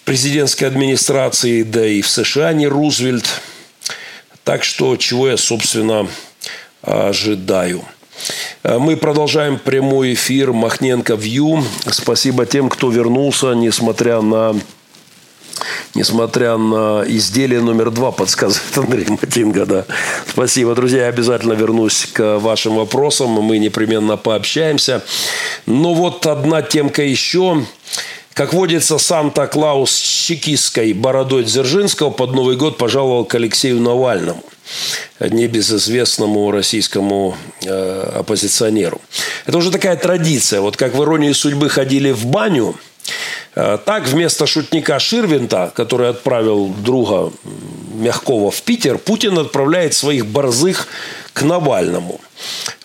президентской администрации, да и в США не Рузвельт. Так что чего я, собственно, ожидаю. Э, мы продолжаем прямой эфир Махненко Вью. Спасибо тем, кто вернулся, несмотря на несмотря на изделие номер два, подсказывает Андрей Матинга. Да. Спасибо, друзья. Я обязательно вернусь к вашим вопросам. Мы непременно пообщаемся. Но вот одна темка еще. Как водится, Санта-Клаус с чекистской бородой Дзержинского под Новый год пожаловал к Алексею Навальному небезызвестному российскому э, оппозиционеру. Это уже такая традиция. Вот как в «Иронии судьбы» ходили в баню, э, так вместо шутника Ширвинта, который отправил друга Мягкова в Питер, Путин отправляет своих борзых к Навальному.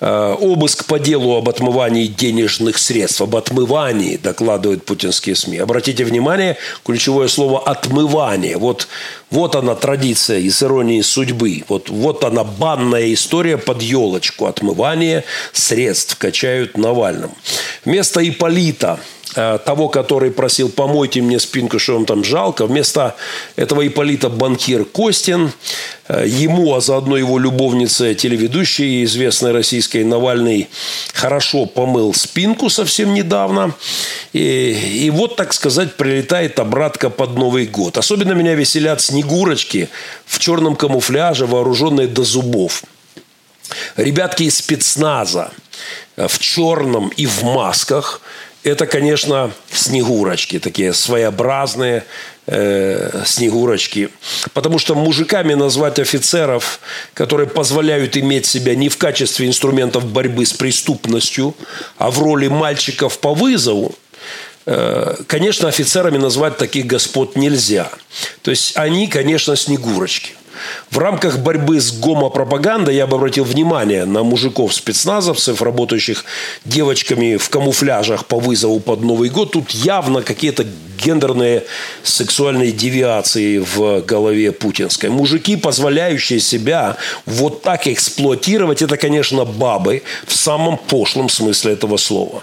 Э, обыск по делу об отмывании денежных средств, об отмывании, докладывают путинские СМИ. Обратите внимание, ключевое слово «отмывание». Вот, вот она традиция из иронии судьбы. Вот, вот она банная история под елочку. Отмывание средств качают Навальному. Вместо Иполита – того, который просил «помойте мне спинку, что вам там жалко». Вместо этого Иполита банкир Костин, э, ему, а заодно его любовница, телеведущая, известной российской Навальный, хорошо помыл спинку совсем недавно. И, и вот, так сказать, прилетает обратка под Новый год. Особенно меня веселят снегурочки в черном камуфляже, вооруженные до зубов. Ребятки из спецназа э, в черном и в масках – это, конечно, снегурочки, такие своеобразные э, снегурочки. Потому что мужиками назвать офицеров, которые позволяют иметь себя не в качестве инструментов борьбы с преступностью, а в роли мальчиков по вызову, э, конечно, офицерами назвать таких господ нельзя. То есть они, конечно, снегурочки – в рамках борьбы с гомопропагандой я бы обратил внимание на мужиков-спецназовцев, работающих девочками в камуфляжах по вызову под Новый год. Тут явно какие-то гендерные сексуальные девиации в голове путинской. Мужики, позволяющие себя вот так эксплуатировать, это, конечно, бабы в самом пошлом смысле этого слова.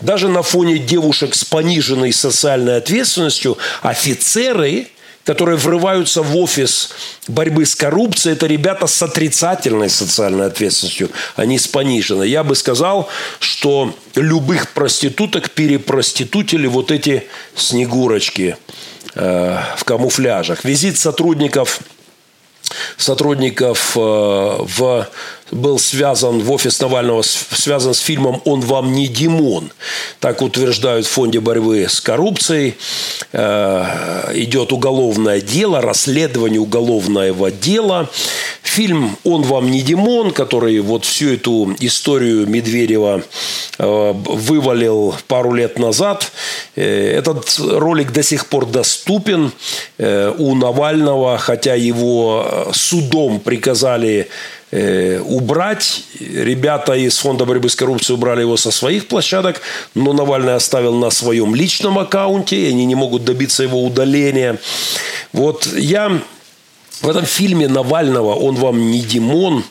Даже на фоне девушек с пониженной социальной ответственностью офицеры которые врываются в офис борьбы с коррупцией, это ребята с отрицательной социальной ответственностью, а не с пониженной. Я бы сказал, что любых проституток перепроститутили вот эти снегурочки э, в камуфляжах. Визит сотрудников сотрудников э, в был связан в офис Навального, связан с фильмом «Он вам не Димон». Так утверждают в Фонде борьбы с коррупцией. Э, идет уголовное дело, расследование уголовного дела. Фильм «Он вам не Димон», который вот всю эту историю Медведева э, вывалил пару лет назад. Э, этот ролик до сих пор доступен у Навального, хотя его судом приказали убрать. Ребята из Фонда борьбы с коррупцией убрали его со своих площадок, но Навальный оставил на своем личном аккаунте, и они не могут добиться его удаления. Вот я в этом фильме Навального «Он вам не Димон»,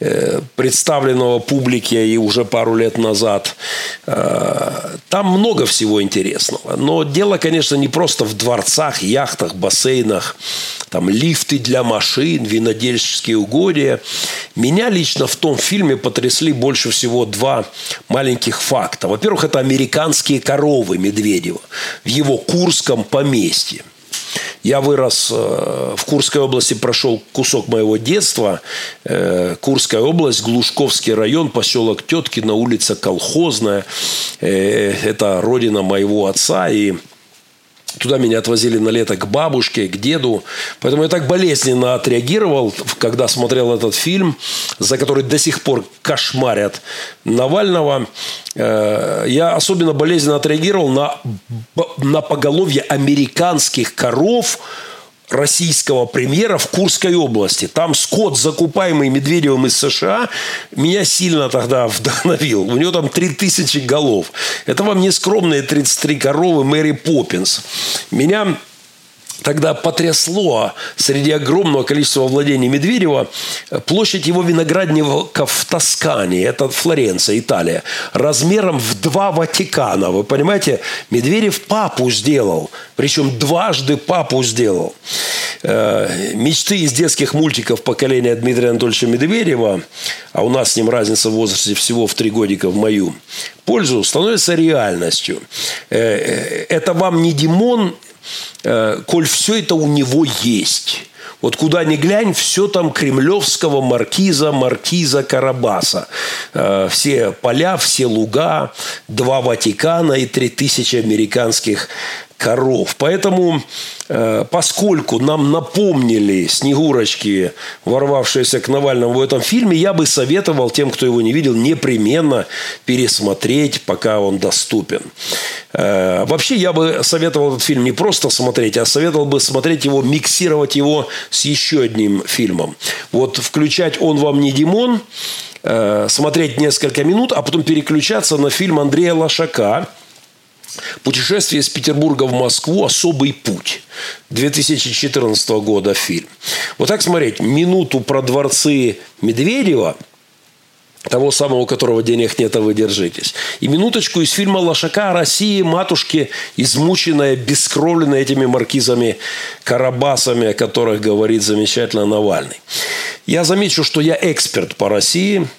э, представленного публике и уже пару лет назад. Э, там много всего интересного. Но дело, конечно, не просто в дворцах, яхтах, бассейнах там лифты для машин, винодельческие угодья. Меня лично в том фильме потрясли больше всего два маленьких факта. Во-первых, это американские коровы Медведева в его Курском поместье. Я вырос э, в Курской области, прошел кусок моего детства. Э, Курская область, Глушковский район, поселок Теткина, улица Колхозная. Э, это родина моего отца. И Туда меня отвозили на лето к бабушке, к деду. Поэтому я так болезненно отреагировал, когда смотрел этот фильм, за который до сих пор кошмарят Навального. Э, я особенно болезненно отреагировал на, на поголовье американских коров, российского премьера в Курской области. Там скот, закупаемый Медведевым из США, меня сильно тогда вдохновил. У него там 3000 голов. Это вам не скромные 33 коровы Мэри Поппинс. Меня тогда потрясло среди огромного количества владений Медведева площадь его виноградников в Тоскане, это Флоренция, Италия, размером в два Ватикана. Вы понимаете, Медведев папу сделал, причем дважды папу сделал. Э, мечты из детских мультиков поколения Дмитрия Анатольевича Медведева, а у нас с ним разница в возрасте всего в три годика в мою пользу, становится реальностью. Э, э, это вам не Димон, коль все это у него есть. Вот куда ни глянь, все там кремлевского маркиза, маркиза Карабаса. Э, все поля, все луга, два Ватикана и три тысячи американских коров. Поэтому, э, поскольку нам напомнили Снегурочки, ворвавшиеся к Навальному в этом фильме, я бы советовал тем, кто его не видел, непременно пересмотреть, пока он доступен. Э, вообще, я бы советовал этот фильм не просто смотреть, а советовал бы смотреть его, миксировать его с еще одним фильмом. Вот включать «Он вам не Димон», э, смотреть несколько минут, а потом переключаться на фильм Андрея Лошака – Путешествие из Петербурга в Москву «Особый путь». 2014 года фильм. Вот так смотреть. Минуту про дворцы Медведева – того самого, у которого денег нет, а вы держитесь. И минуточку из фильма «Лошака» о России, матушке, измученная, бескровленная этими маркизами Карабасами, о которых говорит замечательно Навальный. Я замечу, что я эксперт по России –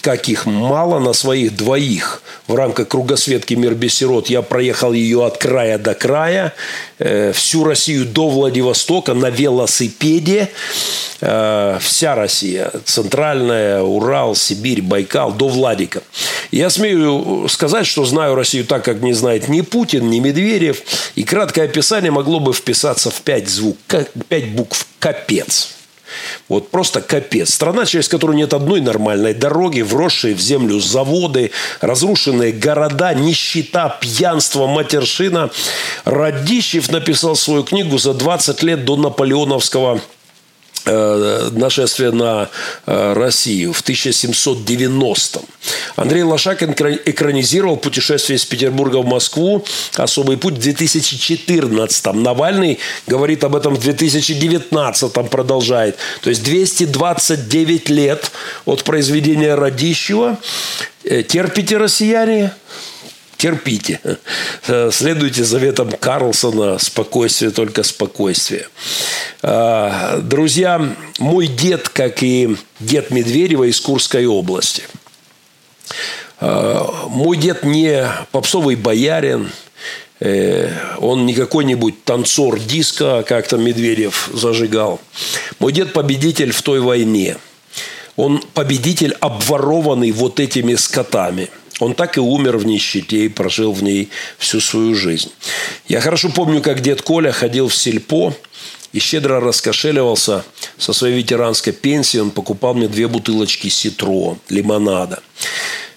каких мало на своих двоих в рамках кругосветки «Мир без сирот». Я проехал ее от края до края, э, всю Россию до Владивостока на велосипеде. Э, вся Россия, центральная, Урал, Сибирь, Байкал, до Владика. Я смею сказать, что знаю Россию так, как не знает ни Путин, ни Медведев. И краткое описание могло бы вписаться в пять, звук, пять букв «Капец». Вот просто капец. Страна, через которую нет одной нормальной дороги, вросшие в землю заводы, разрушенные города, нищета, пьянство, матершина. Радищев написал свою книгу за 20 лет до наполеоновского нашествие на э, Россию в 1790-м. Андрей Лошак экранизировал путешествие из Петербурга в Москву «Особый путь» в 2014-м. Навальный говорит об этом в 2019-м, продолжает. То есть 229 лет от произведения Радищева. Э, терпите, россияне? Терпите. Следуйте заветам Карлсона «Спокойствие, только спокойствие». А, друзья, мой дед, как и дед Медведева из Курской области. А, мой дед не попсовый боярин, э, он не какой-нибудь танцор диска, как там Медведев зажигал. Мой дед победитель в той войне. Он победитель, обворованный вот этими скотами – он так и умер в нищете и прожил в ней всю свою жизнь. Я хорошо помню, как дед Коля ходил в сельпо и щедро раскошеливался со своей ветеранской пенсии. Он покупал мне две бутылочки ситро, лимонада.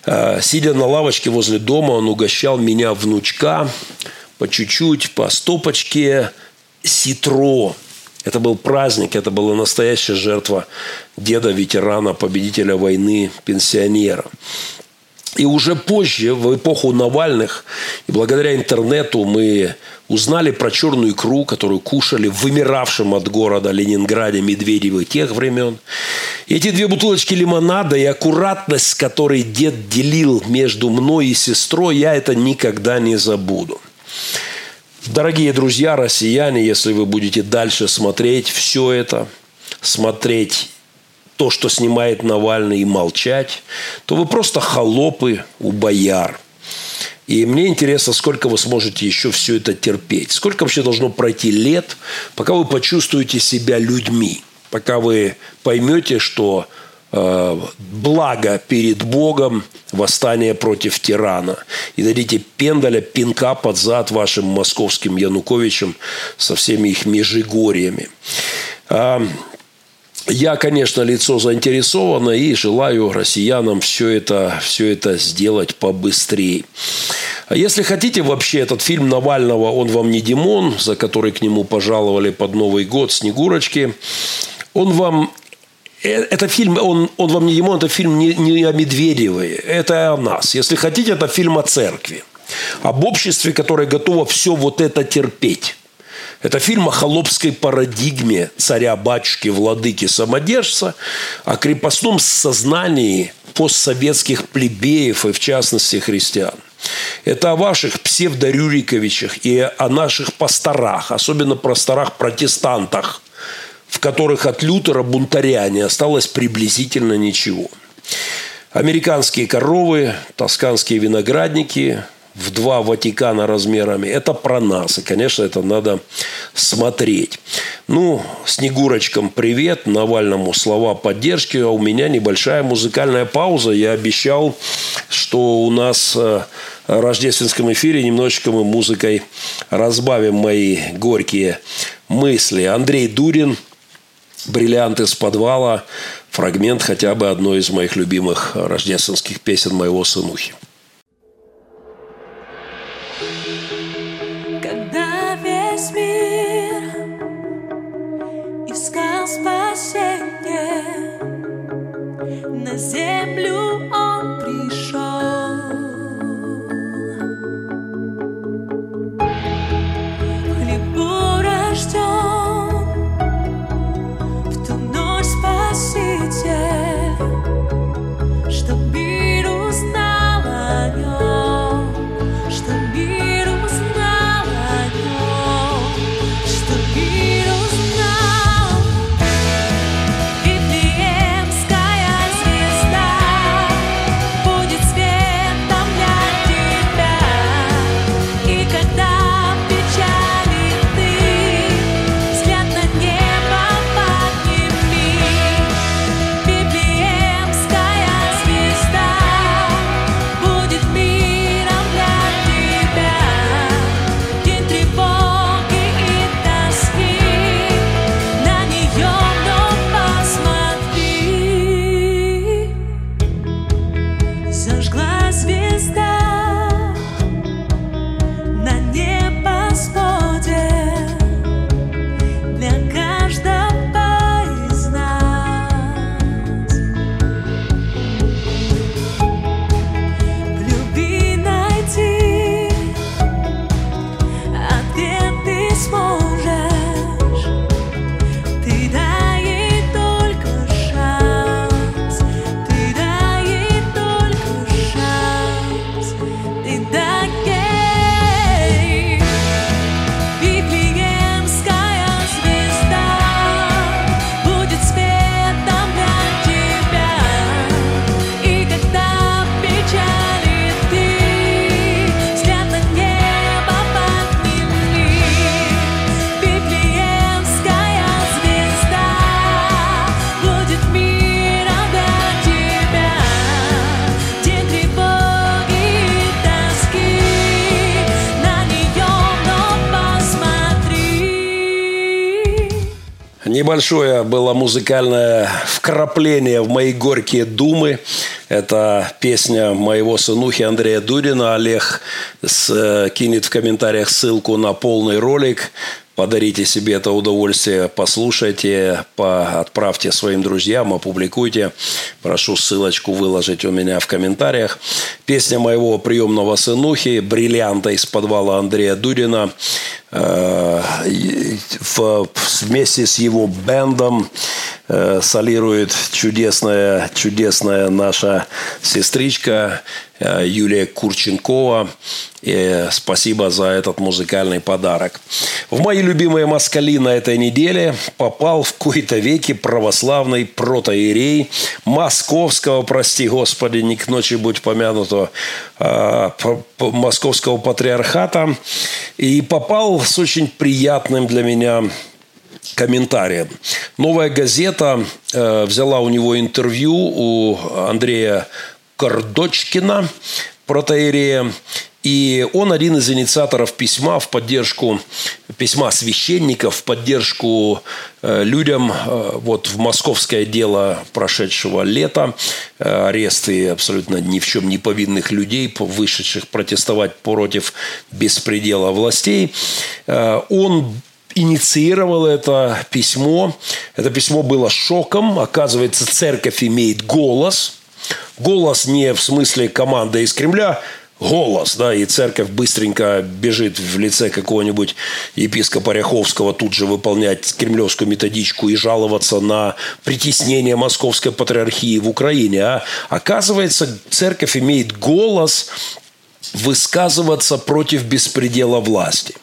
А, сидя на лавочке возле дома, он угощал меня внучка по чуть-чуть, по стопочке ситро. Это был праздник, это была настоящая жертва деда-ветерана, победителя войны, пенсионера. И уже позже, в эпоху Навальных, и благодаря интернету мы узнали про черную икру, которую кушали в вымиравшем от города Ленинграде Медведевы тех времен. Эти две бутылочки лимонада и аккуратность, с которой дед делил между мной и сестрой, я это никогда не забуду. Дорогие друзья, россияне, если вы будете дальше смотреть все это, смотреть то, что снимает Навальный, и молчать, то вы просто холопы у бояр. И мне интересно, сколько вы сможете еще все это терпеть. Сколько вообще должно пройти лет, пока вы почувствуете себя людьми. Пока вы поймете, что э, благо перед Богом восстание против тирана. И дадите пендаля, пинка под зад вашим московским Януковичем со всеми их межигорьями. Я, конечно, лицо заинтересовано и желаю россиянам все это, все это сделать побыстрее. Если хотите, вообще этот фильм Навального «Он вам не Димон», за который к нему пожаловали под Новый год «Снегурочки», он вам э, это фильм, он, он вам не Димон, это фильм не, не о Медведевой, это о нас. Если хотите, это фильм о церкви. Об обществе, которое готово все вот это терпеть. Это фильм о холопской парадигме царя-батюшки, владыки самодержца, о крепостном сознании постсоветских плебеев и, в частности, христиан. Это о ваших псевдорюриковичах и о наших пасторах, особенно пасторах-протестантах, в которых от Лютера бунтаря не осталось приблизительно ничего. Американские коровы, тосканские виноградники, в два Ватикана размерами. Это про нас. И, конечно, это надо смотреть. Ну, Снегурочкам привет, Навальному слова поддержки. А у меня небольшая музыкальная пауза. Я обещал, что у нас э, в рождественском эфире немножечко мы музыкой разбавим мои горькие мысли. Андрей Дурин, «Бриллиант из подвала», фрагмент хотя бы одной из моих любимых рождественских песен моего сынухи. спасение, на землю Он пришел. Хлебу рожден, в ту ночь спаситель. Небольшое было музыкальное вкрапление в мои горькие думы. Это песня моего сынухи Андрея Дурина. Олег с, э, кинет в комментариях ссылку на полный ролик. Подарите себе это удовольствие, послушайте, по, отправьте своим друзьям, опубликуйте. Прошу ссылочку выложить у меня в комментариях. Песня моего приемного сынухи «Бриллианта из подвала Андрея Дудина» в, вместе с его бендом э, солирует чудесная, чудесная наша сестричка Э, Юлия Курченкова. И спасибо за этот музыкальный подарок. В мои любимые москали на этой неделе попал в кои-то веки православный протоиерей московского, прости господи, не к ночи будь помянутого, а, московского патриархата. И попал с очень приятным для меня комментарием. Новая газета э, взяла у него интервью у Андрея Кордочкина, протеерея. И он один из инициаторов письма в поддержку, письма священников в поддержку э, людям э, вот в московское дело прошедшего лета, э, аресты абсолютно ни в чем не повинных людей, вышедших протестовать против беспредела властей. Он инициировал это письмо. Это письмо было шоком. Оказывается, церковь имеет голос – Голос не в смысле команда из Кремля, голос, да, и церковь быстренько бежит в лице какого-нибудь епископа Ряховского тут же выполнять кремлевскую методичку и жаловаться на притеснение московской патриархии в Украине. А оказывается, церковь имеет голос высказываться против беспредела власти.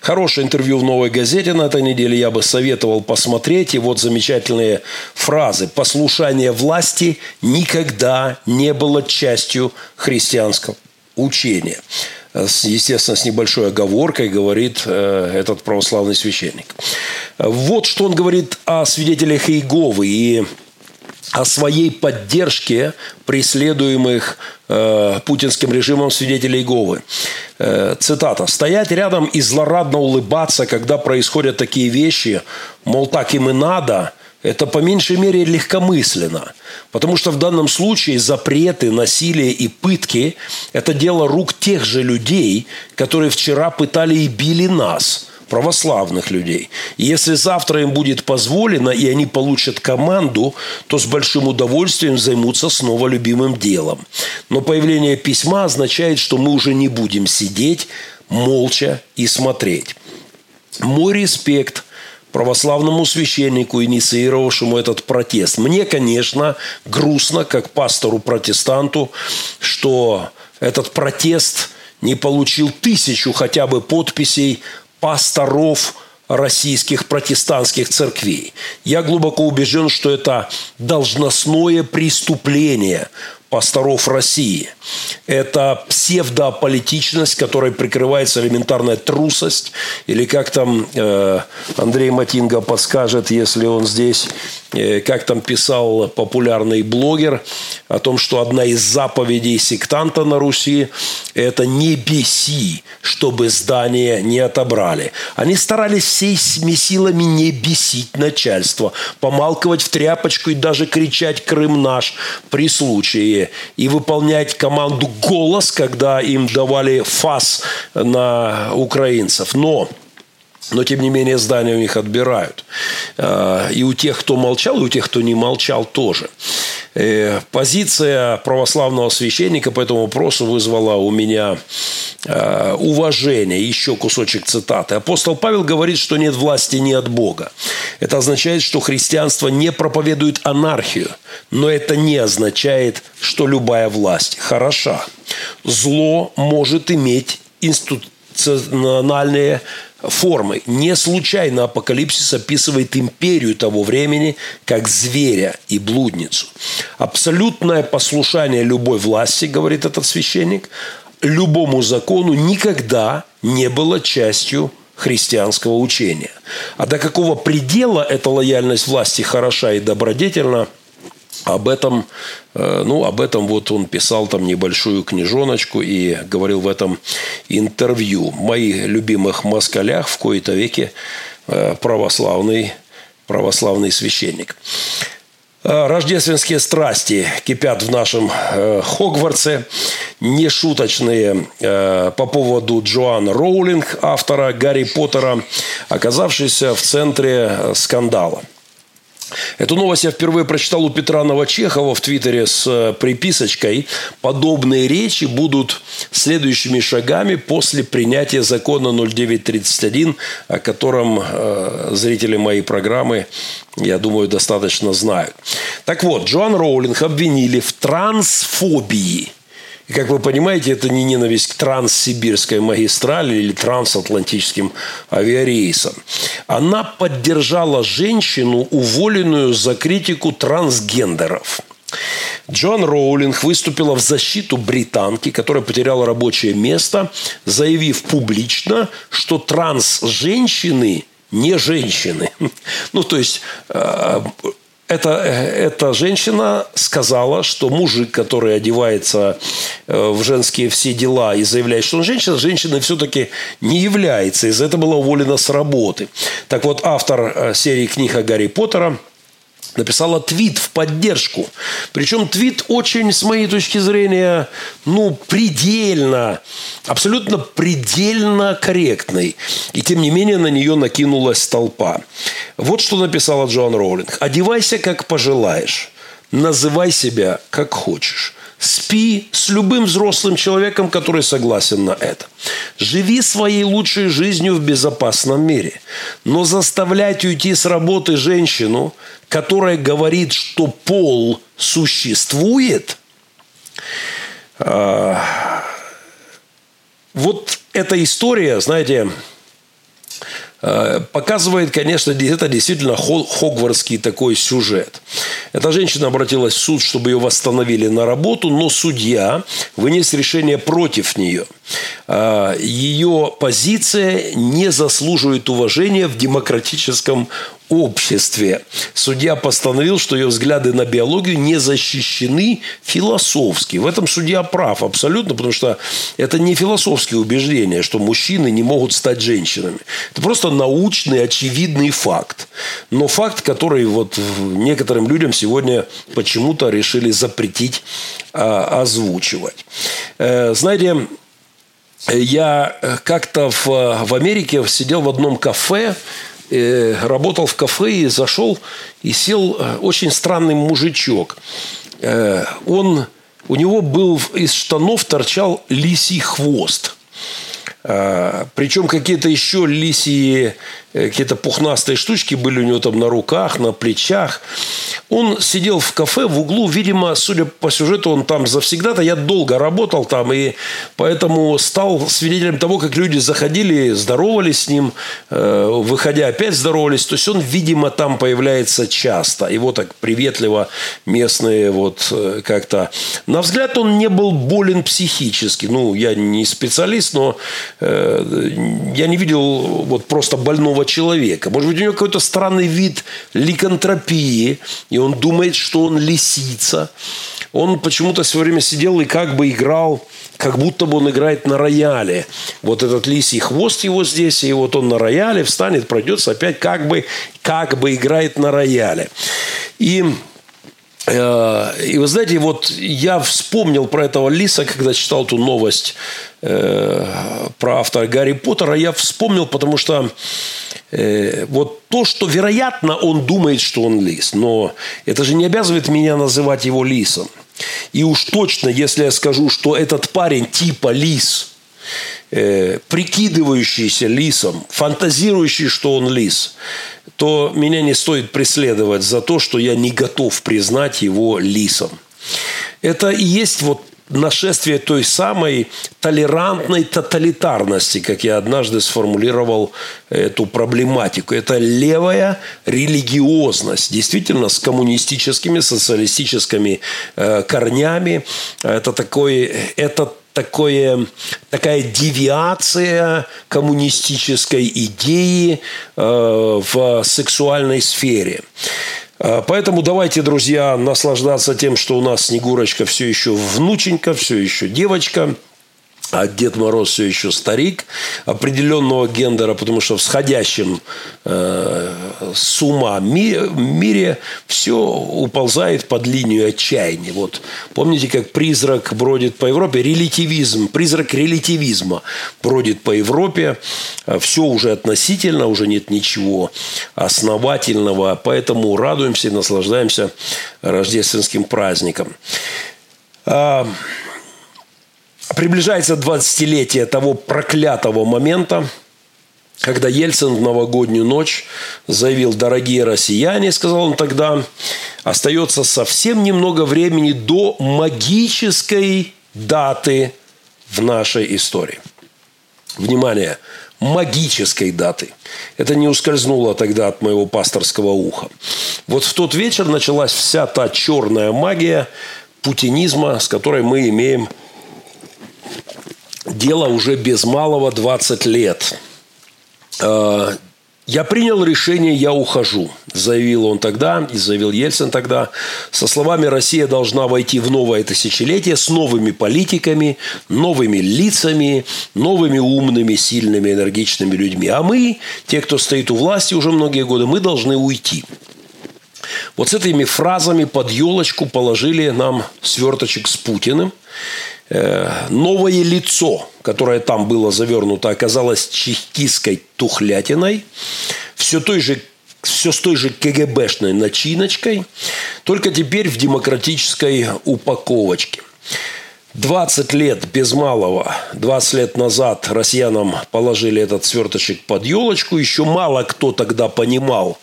Хорошее интервью в «Новой газете» на этой неделе я бы советовал посмотреть. И вот замечательные фразы. «Послушание власти никогда не было частью христианского учения». естественно, с небольшой оговоркой говорит э, этот православный священник. Вот что он говорит о свидетелях Иеговы и о своей поддержке преследуемых э, путинским режимом свидетелей Иеговы. Э, цитата. «Стоять рядом и злорадно улыбаться, когда происходят такие вещи, мол, так им и надо – это по меньшей мере легкомысленно. Потому что в данном случае запреты, насилие и пытки – это дело рук тех же людей, которые вчера пытали и били нас – православных людей. Если завтра им будет позволено, и они получат команду, то с большим удовольствием займутся снова любимым делом. Но появление письма означает, что мы уже не будем сидеть молча и смотреть. Мой респект православному священнику, инициировавшему этот протест. Мне, конечно, грустно, как пастору-протестанту, что этот протест не получил тысячу хотя бы подписей пасторов российских протестантских церквей. Я глубоко убежден, что это должностное преступление пасторов России. Это псевдополитичность, которой прикрывается элементарная трусость, или как там э, Андрей Матинга подскажет, если он здесь, как там писал популярный блогер о том, что одна из заповедей сектанта на Руси – это не беси, чтобы здание не отобрали. Они старались всеми силами не бесить начальство, помалковать в тряпочку и даже кричать «Крым наш» при случае и выполнять команду «голос», когда им давали фас на украинцев. Но но, тем не менее, здания у них отбирают. А, и у тех, кто молчал, и у тех, кто не молчал, тоже. Э, позиция православного священника по этому вопросу вызвала у меня а, уважение. Еще кусочек цитаты. Апостол Павел говорит, что нет власти ни от Бога. Это означает, что христианство не проповедует анархию. Но это не означает, что любая власть хороша. Зло может иметь институциональные формы. Не случайно Апокалипсис описывает империю того времени как зверя и блудницу. Абсолютное послушание любой власти, говорит этот священник, любому закону никогда не было частью христианского учения. А до какого предела эта лояльность власти хороша и добродетельна – об этом, э, ну, об этом вот он писал там небольшую книжоночку и говорил в этом интервью. Мои любимых москалях в кои-то веке э, православный, православный священник. Э, рождественские страсти кипят в нашем Хогвартсе. Нешуточные по поводу Джоан Роулинг, автора Гарри Поттера, оказавшейся в центре скандала – Эту новость я впервые прочитал у Петра Новочехова в Твиттере с э, приписочкой «Подобные речи будут следующими шагами после принятия закона 0931, о котором э, зрители моей программы, я думаю, достаточно знают». Так вот, Джоан Роулинг обвинили в трансфобии – и, как вы понимаете, это не ненависть к транссибирской магистрали или трансатлантическим авиарейсам. Она поддержала женщину, уволенную за критику трансгендеров. Джон Роулинг выступила в защиту британки, которая потеряла рабочее место, заявив публично, что транс-женщины не женщины. <laughs> Ну, то есть э, эта, эта женщина сказала, что мужик, который одевается э, в женские все дела и заявляет, что он женщина, женщиной все-таки не является. Из-за этого была уволена с работы. Так вот, автор э, серии книг о Гарри Поттера – написала твит в поддержку. Причем твит очень, с моей точки зрения, ну, предельно, абсолютно предельно корректный. И тем не менее на нее накинулась толпа. Вот что написала Джоан Роулинг. «Одевайся, как пожелаешь. Называй себя, как хочешь. Спи с любым взрослым человеком, который согласен на это. Живи своей лучшей жизнью в безопасном мире. Но заставлять уйти с работы женщину, которая говорит, что пол существует, э, вот эта история, знаете, показывает, конечно, это действительно хогвартский такой сюжет. Эта женщина обратилась в суд, чтобы ее восстановили на работу, но судья вынес решение против нее. а, ее позиция не заслуживает уважения в демократическом обществе. Судья постановил, что ее взгляды на биологию не защищены философски. В этом судья прав абсолютно, потому что это не философские убеждения, что мужчины не могут стать женщинами. Это просто научный, очевидный факт. Но факт, который вот некоторым людям сегодня почему-то решили запретить а, озвучивать. Э, знаете, я как-то в, в Америке сидел в одном кафе, работал в кафе и зашел и сел э, очень странный мужичок. Э, он, у него был из штанов торчал лисий хвост. Э, причем какие-то еще лисьи Э, какие-то пухнастые штучки были у него там на руках, на плечах. Он сидел в кафе в углу, видимо, судя по сюжету, он там завсегда-то. Я долго работал там, и поэтому стал свидетелем того, как люди заходили, здоровались с ним, э, выходя опять здоровались. То есть он, видимо, там появляется часто. Его так приветливо местные вот э, как-то... На взгляд он не был болен психически. Ну, я не специалист, но я не видел вот просто больного человека. Может быть, у него какой-то странный вид ликантропии, и он думает, что он лисица. Он почему-то все время сидел и как бы играл, как будто бы он играет на рояле. Вот этот лисий хвост его здесь, и вот он на рояле встанет, пройдется опять как бы, как бы играет на рояле. И и вы знаете, вот я вспомнил про этого лиса, когда читал ту новость э, про автора Гарри Поттера. Я вспомнил, потому что Э, вот то, что, вероятно, он думает, что он лис, но это же не обязывает меня называть его лисом. И уж точно, если я скажу, что этот парень типа лис, э, прикидывающийся лисом, фантазирующий, что он лис, то меня не стоит преследовать за то, что я не готов признать его лисом. Это и есть вот нашествие той самой толерантной тоталитарности, как я однажды сформулировал эту проблематику. Это левая религиозность, действительно с коммунистическими, социалистическими э, корнями. Это такой, это такое, такая девиация коммунистической идеи э, в сексуальной сфере. А, поэтому давайте, друзья, наслаждаться тем, что у нас Снегурочка все еще внученька, все еще девочка – а Дед Мороз все еще старик определенного гендера, потому что в сходящем э, с ума ми, мире все уползает под линию отчаяния. Вот помните, как призрак бродит по Европе? Релятивизм, призрак релятивизма бродит по Европе. Все уже относительно, уже нет ничего основательного, поэтому радуемся и наслаждаемся рождественским праздником. Приближается 20-летие того проклятого момента, когда Ельцин в новогоднюю ночь заявил, дорогие россияне, сказал он тогда, остается совсем немного времени до магической даты в нашей истории. Внимание, магической даты. Это не ускользнуло тогда от моего пасторского уха. Вот в тот вечер началась вся та черная магия путинизма, с которой мы имеем дело уже без малого 20 лет. А, я принял решение, я ухожу, заявил он тогда, и заявил Ельцин тогда, со словами «Россия должна войти в новое тысячелетие с новыми политиками, новыми лицами, новыми умными, сильными, энергичными людьми. А мы, те, кто стоит у власти уже многие годы, мы должны уйти». Вот с этими фразами под елочку положили нам сверточек с Путиным – Э, новое лицо, которое там было завернуто, оказалось чехистской тухлятиной, все той же все с той же КГБшной начиночкой, только теперь в демократической упаковочке. 20 лет без малого, 20 лет назад россиянам положили этот сверточек под елочку. Еще мало кто тогда понимал,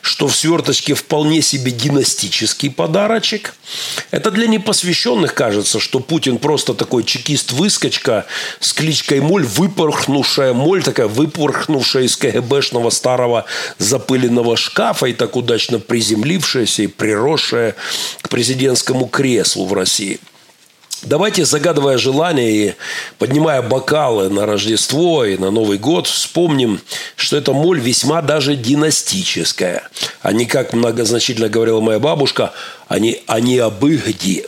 что в сверточке вполне себе династический подарочек. Это для непосвященных кажется, что Путин просто такой чекист-выскочка с кличкой Моль, выпорхнувшая Моль, такая выпорхнувшая из КГБшного старого запыленного шкафа и так удачно приземлившаяся и приросшая к президентскому креслу в России – Давайте, загадывая желания и поднимая бокалы на Рождество и на Новый год, вспомним, что эта моль весьма даже династическая. А не, как многозначительно говорила моя бабушка, а не, об их де.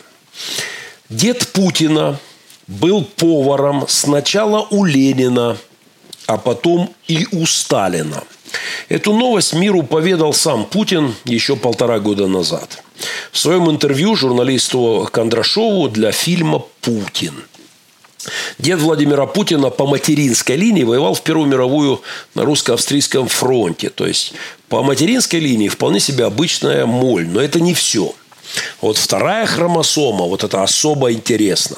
Дед Путина был поваром сначала у Ленина, а потом и у Сталина. Эту новость миру поведал сам Путин еще полтора года назад – в своем интервью журналисту Кондрашову для фильма «Путин». Дед Владимира Путина по материнской линии воевал в Первую мировую на русско-австрийском фронте. То есть по материнской линии вполне себе обычная моль. Но это не все. Вот вторая хромосома, вот это особо интересно.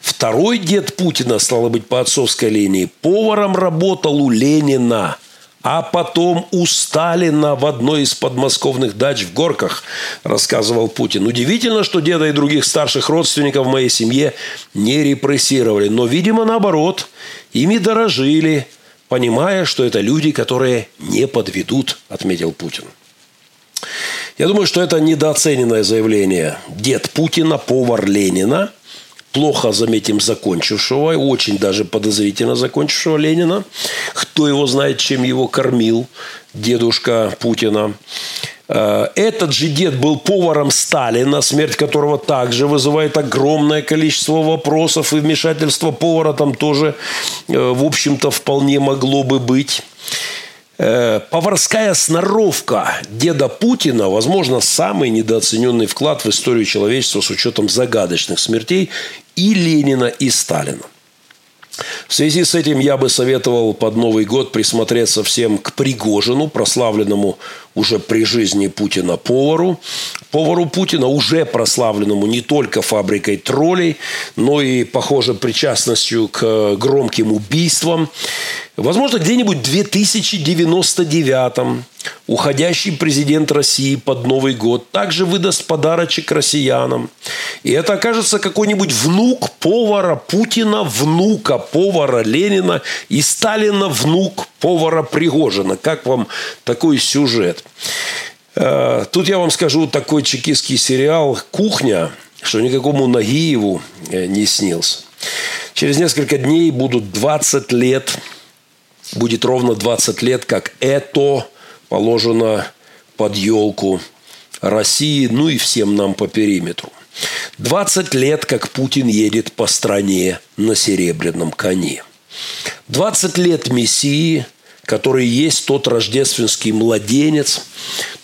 Второй дед Путина, стало быть, по отцовской линии, поваром работал у Ленина – а потом у Сталина в одной из подмосковных дач в Горках, рассказывал Путин. Удивительно, что деда и других старших родственников в моей семье не репрессировали. Но, видимо, наоборот, ими дорожили, понимая, что это люди, которые не подведут, отметил Путин. Я думаю, что это недооцененное заявление. Дед Путина, повар Ленина – плохо, заметим, закончившего, очень даже подозрительно закончившего Ленина. Кто его знает, чем его кормил дедушка Путина. Э, этот же дед был поваром Сталина, смерть которого также вызывает огромное количество вопросов, и вмешательство повара там тоже, э, в общем-то, вполне могло бы быть. Э, поварская сноровка деда Путина, возможно, самый недооцененный вклад в историю человечества с учетом загадочных смертей и Ленина, и Сталина. В связи с этим я бы советовал под Новый год присмотреться всем к Пригожину, прославленному уже при жизни Путина повару. Повару Путина, уже прославленному не только фабрикой троллей, но и, похоже, причастностью к громким убийствам. Возможно, где-нибудь в 2099 уходящий президент России под Новый год также выдаст подарочек россиянам. И это окажется какой-нибудь внук повара Путина, внука повара Ленина и Сталина внук повара Пригожина. Как вам такой сюжет? Э, тут я вам скажу такой чекистский сериал «Кухня», что никакому Нагиеву э, не снился. Через несколько дней будут 20 лет будет ровно 20 лет, как это положено под елку России, ну и всем нам по периметру. 20 лет, как Путин едет по стране на серебряном коне. 20 лет Мессии, который есть тот рождественский младенец,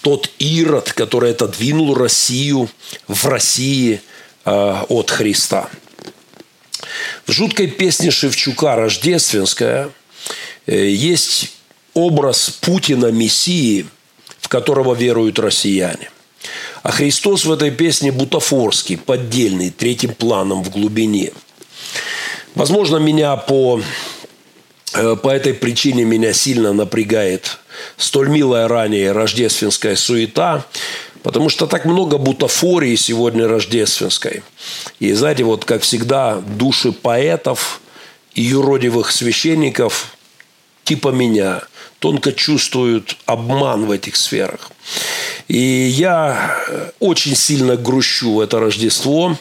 тот Ирод, который отодвинул Россию в России э, от Христа. В жуткой песне Шевчука «Рождественская» Э, есть образ Путина, Мессии, в которого веруют россияне. А Христос в этой песне бутафорский, поддельный, третьим планом в глубине. Возможно, меня по, э, по этой причине меня сильно напрягает столь милая ранее рождественская суета, потому что так много бутафории сегодня рождественской. И знаете, вот как всегда, души поэтов и юродивых священников типа меня тонко чувствуют обман в этих сферах. И я э, очень сильно грущу в это Рождество,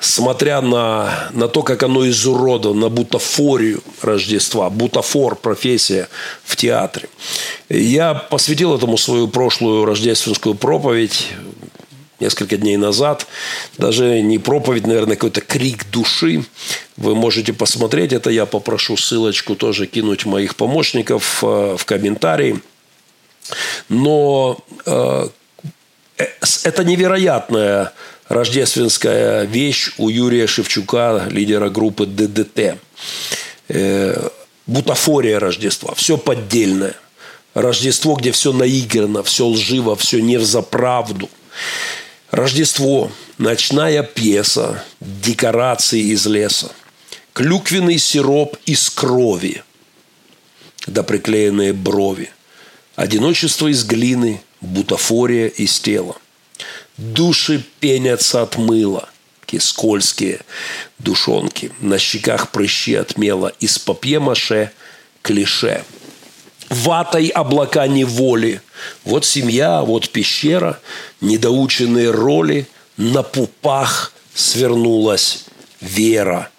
смотря на, на то, как оно изуродовано, на бутафорию Рождества, бутафор, профессия в театре. Я посвятил этому свою прошлую рождественскую проповедь несколько дней назад. Даже не проповедь, наверное, какой-то крик души. Вы можете посмотреть это. Я попрошу ссылочку тоже кинуть моих помощников э, в комментарии. Но э, э, это невероятная рождественская вещь у Юрия Шевчука, лидера группы ДДТ. Бутафория Рождества. Все поддельное. Рождество, где все наиграно, все лживо, все не за правду. Рождество. Ночная пьеса. Декорации из леса. Клюквенный сироп из крови. Да приклеенные брови. Одиночество из глины. Бутафория из тела. Души пенятся от мыла. Такие скользкие душонки. На щеках прыщи от мела. Из папье-маше клише – ватой облака неволи. Вот семья, вот пещера, недоученные роли, на пупах свернулась вера.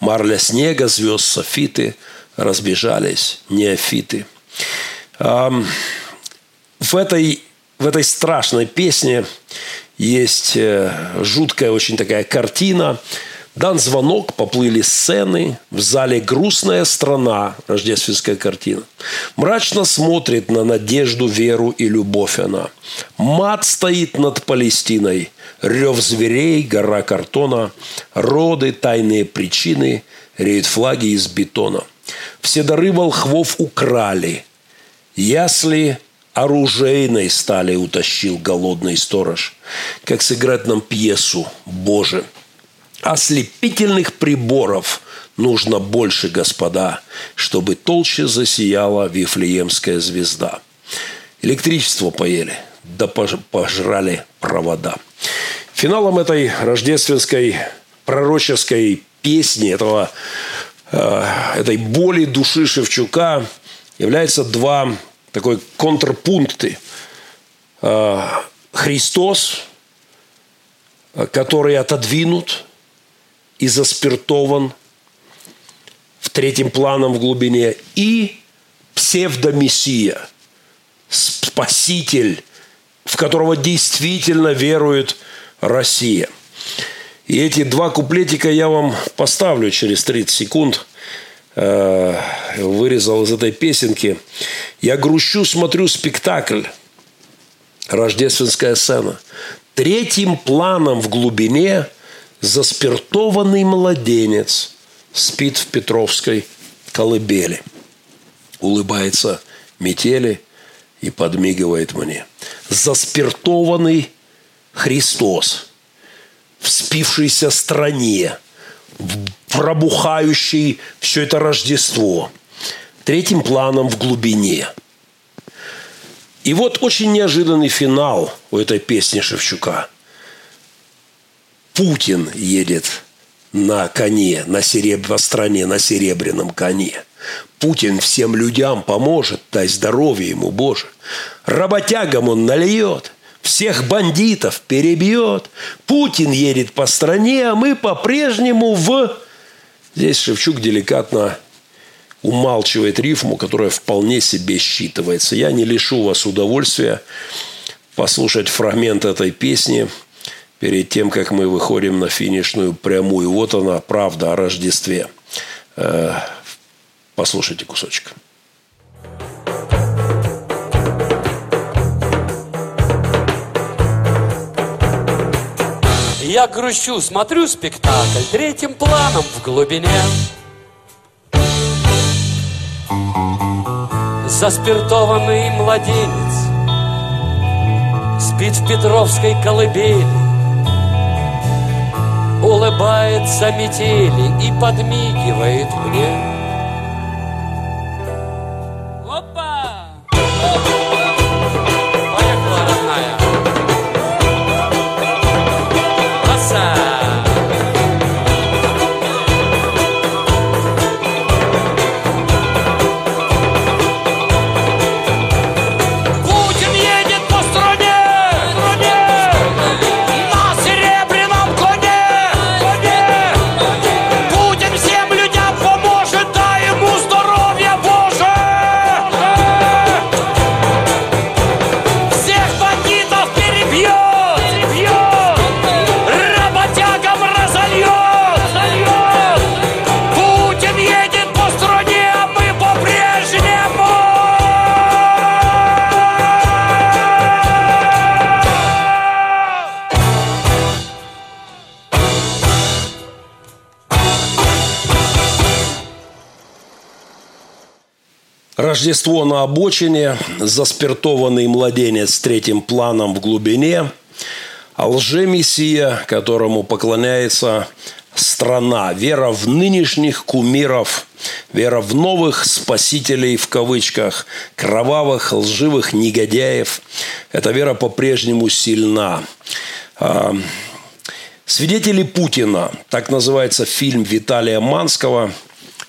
Марля снега, звезд софиты, разбежались неофиты. В этой, в этой страшной песне есть э, жуткая очень такая картина. Дан звонок, поплыли сцены, в зале грустная страна, рождественская картина. Мрачно смотрит на надежду, веру и любовь она. Мат стоит над Палестиной, рев зверей, гора картона, роды, тайные причины, реют флаги из бетона. Все дары волхвов украли, ясли оружейной стали утащил голодный сторож. Как сыграть нам пьесу, Боже – Ослепительных приборов нужно больше, господа, чтобы толще засияла Вифлеемская звезда. Электричество поели, да пожрали провода. Финалом этой рождественской пророческой песни, этого, э, этой боли души Шевчука являются два такой контрпункты. Э, Христос, э, который отодвинут – и заспиртован в третьем планом в глубине, и псевдомессия, спаситель, в которого действительно верует Россия. И эти два куплетика я вам поставлю через 30 секунд. Э, вырезал из этой песенки. Я грущу, смотрю спектакль. Рождественская сцена. Третьим планом в глубине – заспиртованный младенец спит в Петровской колыбели. Улыбается метели и подмигивает мне. Заспиртованный Христос в спившейся стране, в пробухающий все это Рождество, третьим планом в глубине. И вот очень неожиданный финал у этой песни Шевчука – Путин едет на коне, на, сереб... стране, на серебряном коне. Путин всем людям поможет, дай здоровье ему, Боже. Работягам он нальет, всех бандитов перебьет. Путин едет по стране, а мы по-прежнему в... Здесь Шевчук деликатно умалчивает рифму, которая вполне себе считывается. Я не лишу вас удовольствия послушать фрагмент этой песни – перед тем, как мы выходим на финишную прямую. Вот она, правда о Рождестве. Э, послушайте кусочек. Я грущу, смотрю спектакль третьим планом в глубине. Заспиртованный младенец Спит в Петровской колыбели улыбается метели и подмигивает мне. Рождество на обочине, заспиртованный младенец с третьим планом в глубине, лжемессия, которому поклоняется страна, вера в нынешних кумиров, вера в новых спасителей в кавычках, кровавых, лживых негодяев. Эта вера по-прежнему сильна. А, Свидетели Путина, так называется фильм Виталия Манского –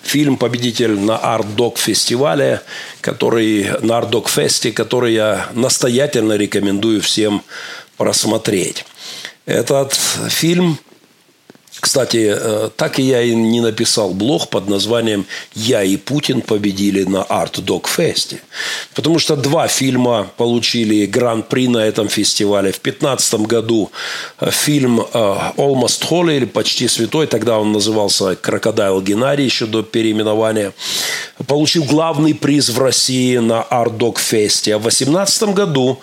фильм победитель на Art фестивале, который на Art фесте, который я настоятельно рекомендую всем просмотреть. Этот фильм Кстати, э, так и я и не написал блог под названием «Я и Путин победили на Fest». Потому что два фильма получили гран-при на этом фестивале. В 2015 году э, фильм э, «Almost Holy» или «Почти святой», тогда он назывался «Крокодайл Геннадий» еще до переименования, получил главный приз в России на Fest. А в 2018 году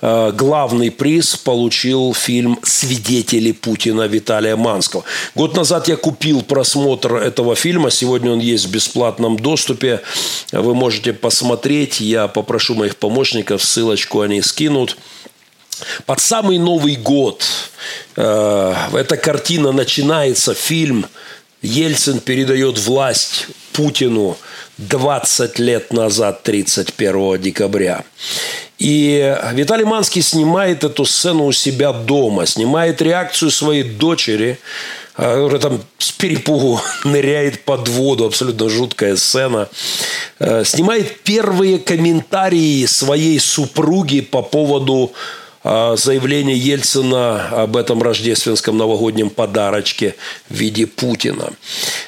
главный приз получил фильм «Свидетели Путина» Виталия Манского. Год назад я купил просмотр этого фильма. Сегодня он есть в бесплатном доступе. Вы можете посмотреть. Я попрошу моих помощников, ссылочку они скинут. Под самый Новый год э, эта картина начинается, фильм Ельцин передает власть Путину 20 лет назад, 31 декабря. И Виталий Манский снимает эту сцену у себя дома, снимает реакцию своей дочери, которая там с перепугу <laughs> ныряет под воду, абсолютно жуткая сцена. Э, снимает первые комментарии своей супруги по поводу э, заявления Ельцина об этом рождественском новогоднем подарочке в виде Путина.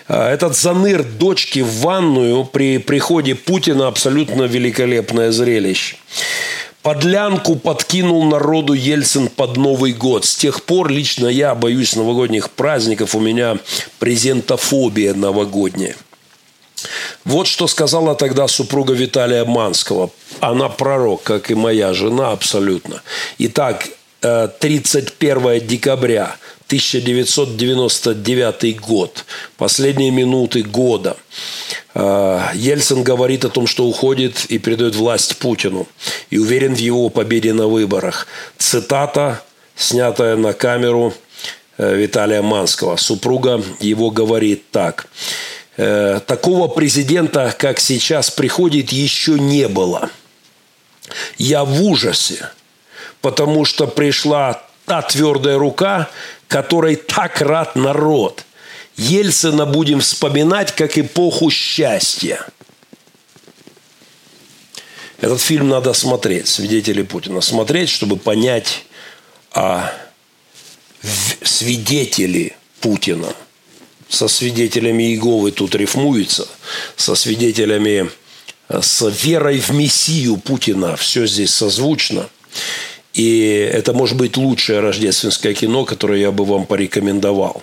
Э, этот заныр дочки в ванную при приходе Путина абсолютно великолепное зрелище. Подлянку подкинул народу Ельцин под Новый год. С тех пор лично я боюсь новогодних праздников. У меня презентофобия новогодняя. Вот что сказала тогда супруга Виталия Манского. Она пророк, как и моя жена, абсолютно. Итак, 31 э, декабря 1999 год, последние минуты года. А, Ельцин говорит о том, что уходит и передает власть Путину. И уверен в его победе на выборах. Цитата, снятая на камеру э, Виталия Манского. Супруга его говорит так. «Э, Такого президента, как сейчас приходит, еще не было. Я в ужасе, потому что пришла та твердая рука, которой так рад народ. Ельцина будем вспоминать как эпоху счастья. Этот фильм надо смотреть, свидетели Путина. Смотреть, чтобы понять, а свидетели Путина со свидетелями Иеговы тут рифмуется, со свидетелями, э, с верой в Мессию Путина все здесь созвучно – и это может быть лучшее рождественское кино, которое я бы вам порекомендовал.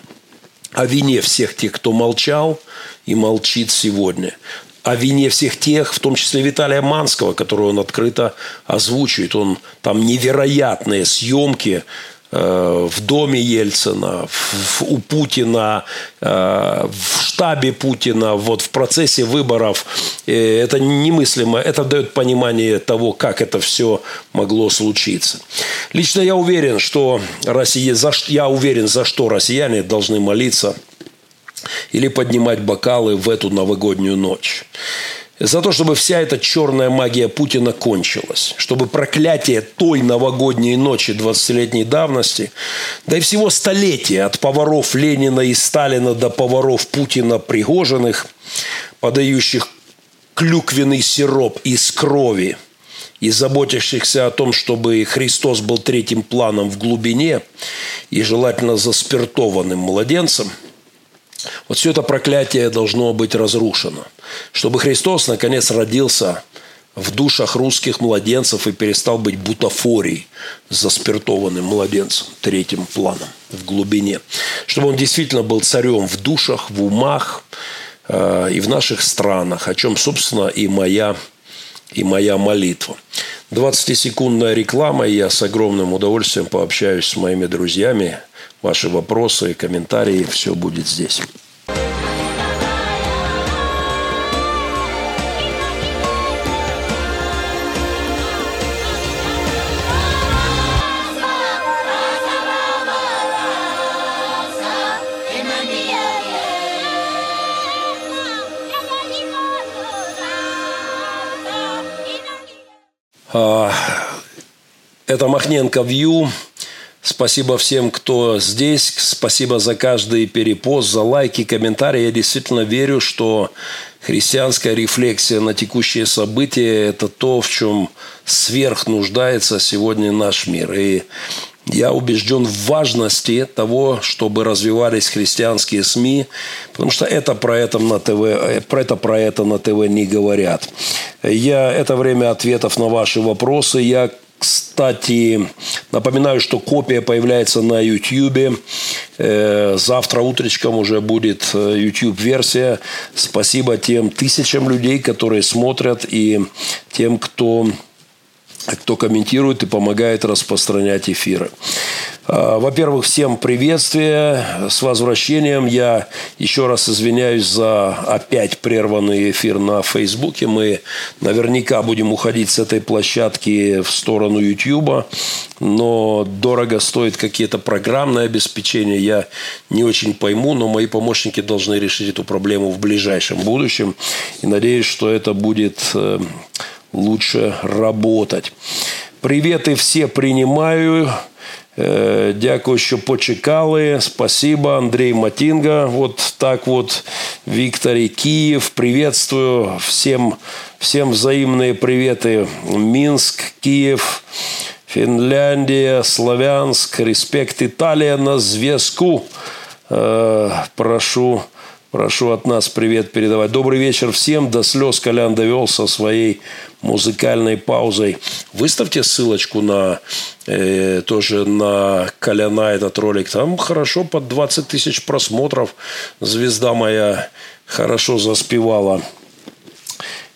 О вине всех тех, кто молчал и молчит сегодня. О вине всех тех, в том числе Виталия Манского, которого он открыто озвучивает. Он там невероятные съемки в доме Ельцина, в, у Путина, э, в штабе Путина, вот в процессе выборов. Это немыслимо. Это дает понимание того, как это все могло случиться. Лично я уверен, что Россия, за, я уверен, за что россияне должны молиться или поднимать бокалы в эту новогоднюю ночь за то, чтобы вся эта черная магия Путина кончилась, чтобы проклятие той новогодней ночи 20-летней давности, да и всего столетия от поваров Ленина и Сталина до поваров Путина Пригожиных, подающих клюквенный сироп из крови и заботящихся о том, чтобы Христос был третьим планом в глубине и желательно заспиртованным младенцем – вот все это проклятие должно быть разрушено, чтобы Христос наконец родился в душах русских младенцев и перестал быть бутафорией, заспиртованным младенцем, третьим планом в глубине. Чтобы он действительно был царем в душах, в умах э, и в наших странах, о чем, собственно, и моя, и моя молитва. 20-секундная реклама, и я с огромным удовольствием пообщаюсь с моими друзьями, ваши вопросы, комментарии, все будет здесь. А, это Махненко Вью. Спасибо всем, кто здесь. Спасибо за каждый перепост, за лайки, комментарии. Я действительно верю, что христианская рефлексия на текущие события – это то, в чем сверх нуждается сегодня наш мир. И Я убежден в важности того, чтобы развивались христианские СМИ, потому что это про это на ТВ, э, про это про это на ТВ не говорят. Я это время ответов на ваши вопросы. Я кстати, напоминаю, что копия появляется на YouTube. Э, завтра утречком уже будет YouTube-версия. Спасибо тем тысячам людей, которые смотрят, и тем, кто кто комментирует и помогает распространять эфиры. А, во-первых, всем приветствие, с возвращением. Я еще раз извиняюсь за опять прерванный эфир на Фейсбуке. Мы наверняка будем уходить с этой площадки в сторону Ютьюба, но дорого стоит какие-то программное обеспечение. Я не очень пойму, но мои помощники должны решить эту проблему в ближайшем будущем. И надеюсь, что это будет э, лучше работать. Приветы все принимаю. Э, дякую, що почекали. Спасибо, Андрей Матинга. Вот так вот, Викторий Киев. Приветствую. Всем, всем взаимные приветы. Минск, Киев, Финляндия, Славянск. Респект Италия на зв'язку. Э, прошу Прошу от нас привет передавать. Добрый вечер всем. До слез Колян довел со своей музыкальной паузой. Выставьте ссылочку на э, тоже на Коляна этот ролик. Там хорошо под 20 тысяч просмотров. Звезда моя хорошо заспевала.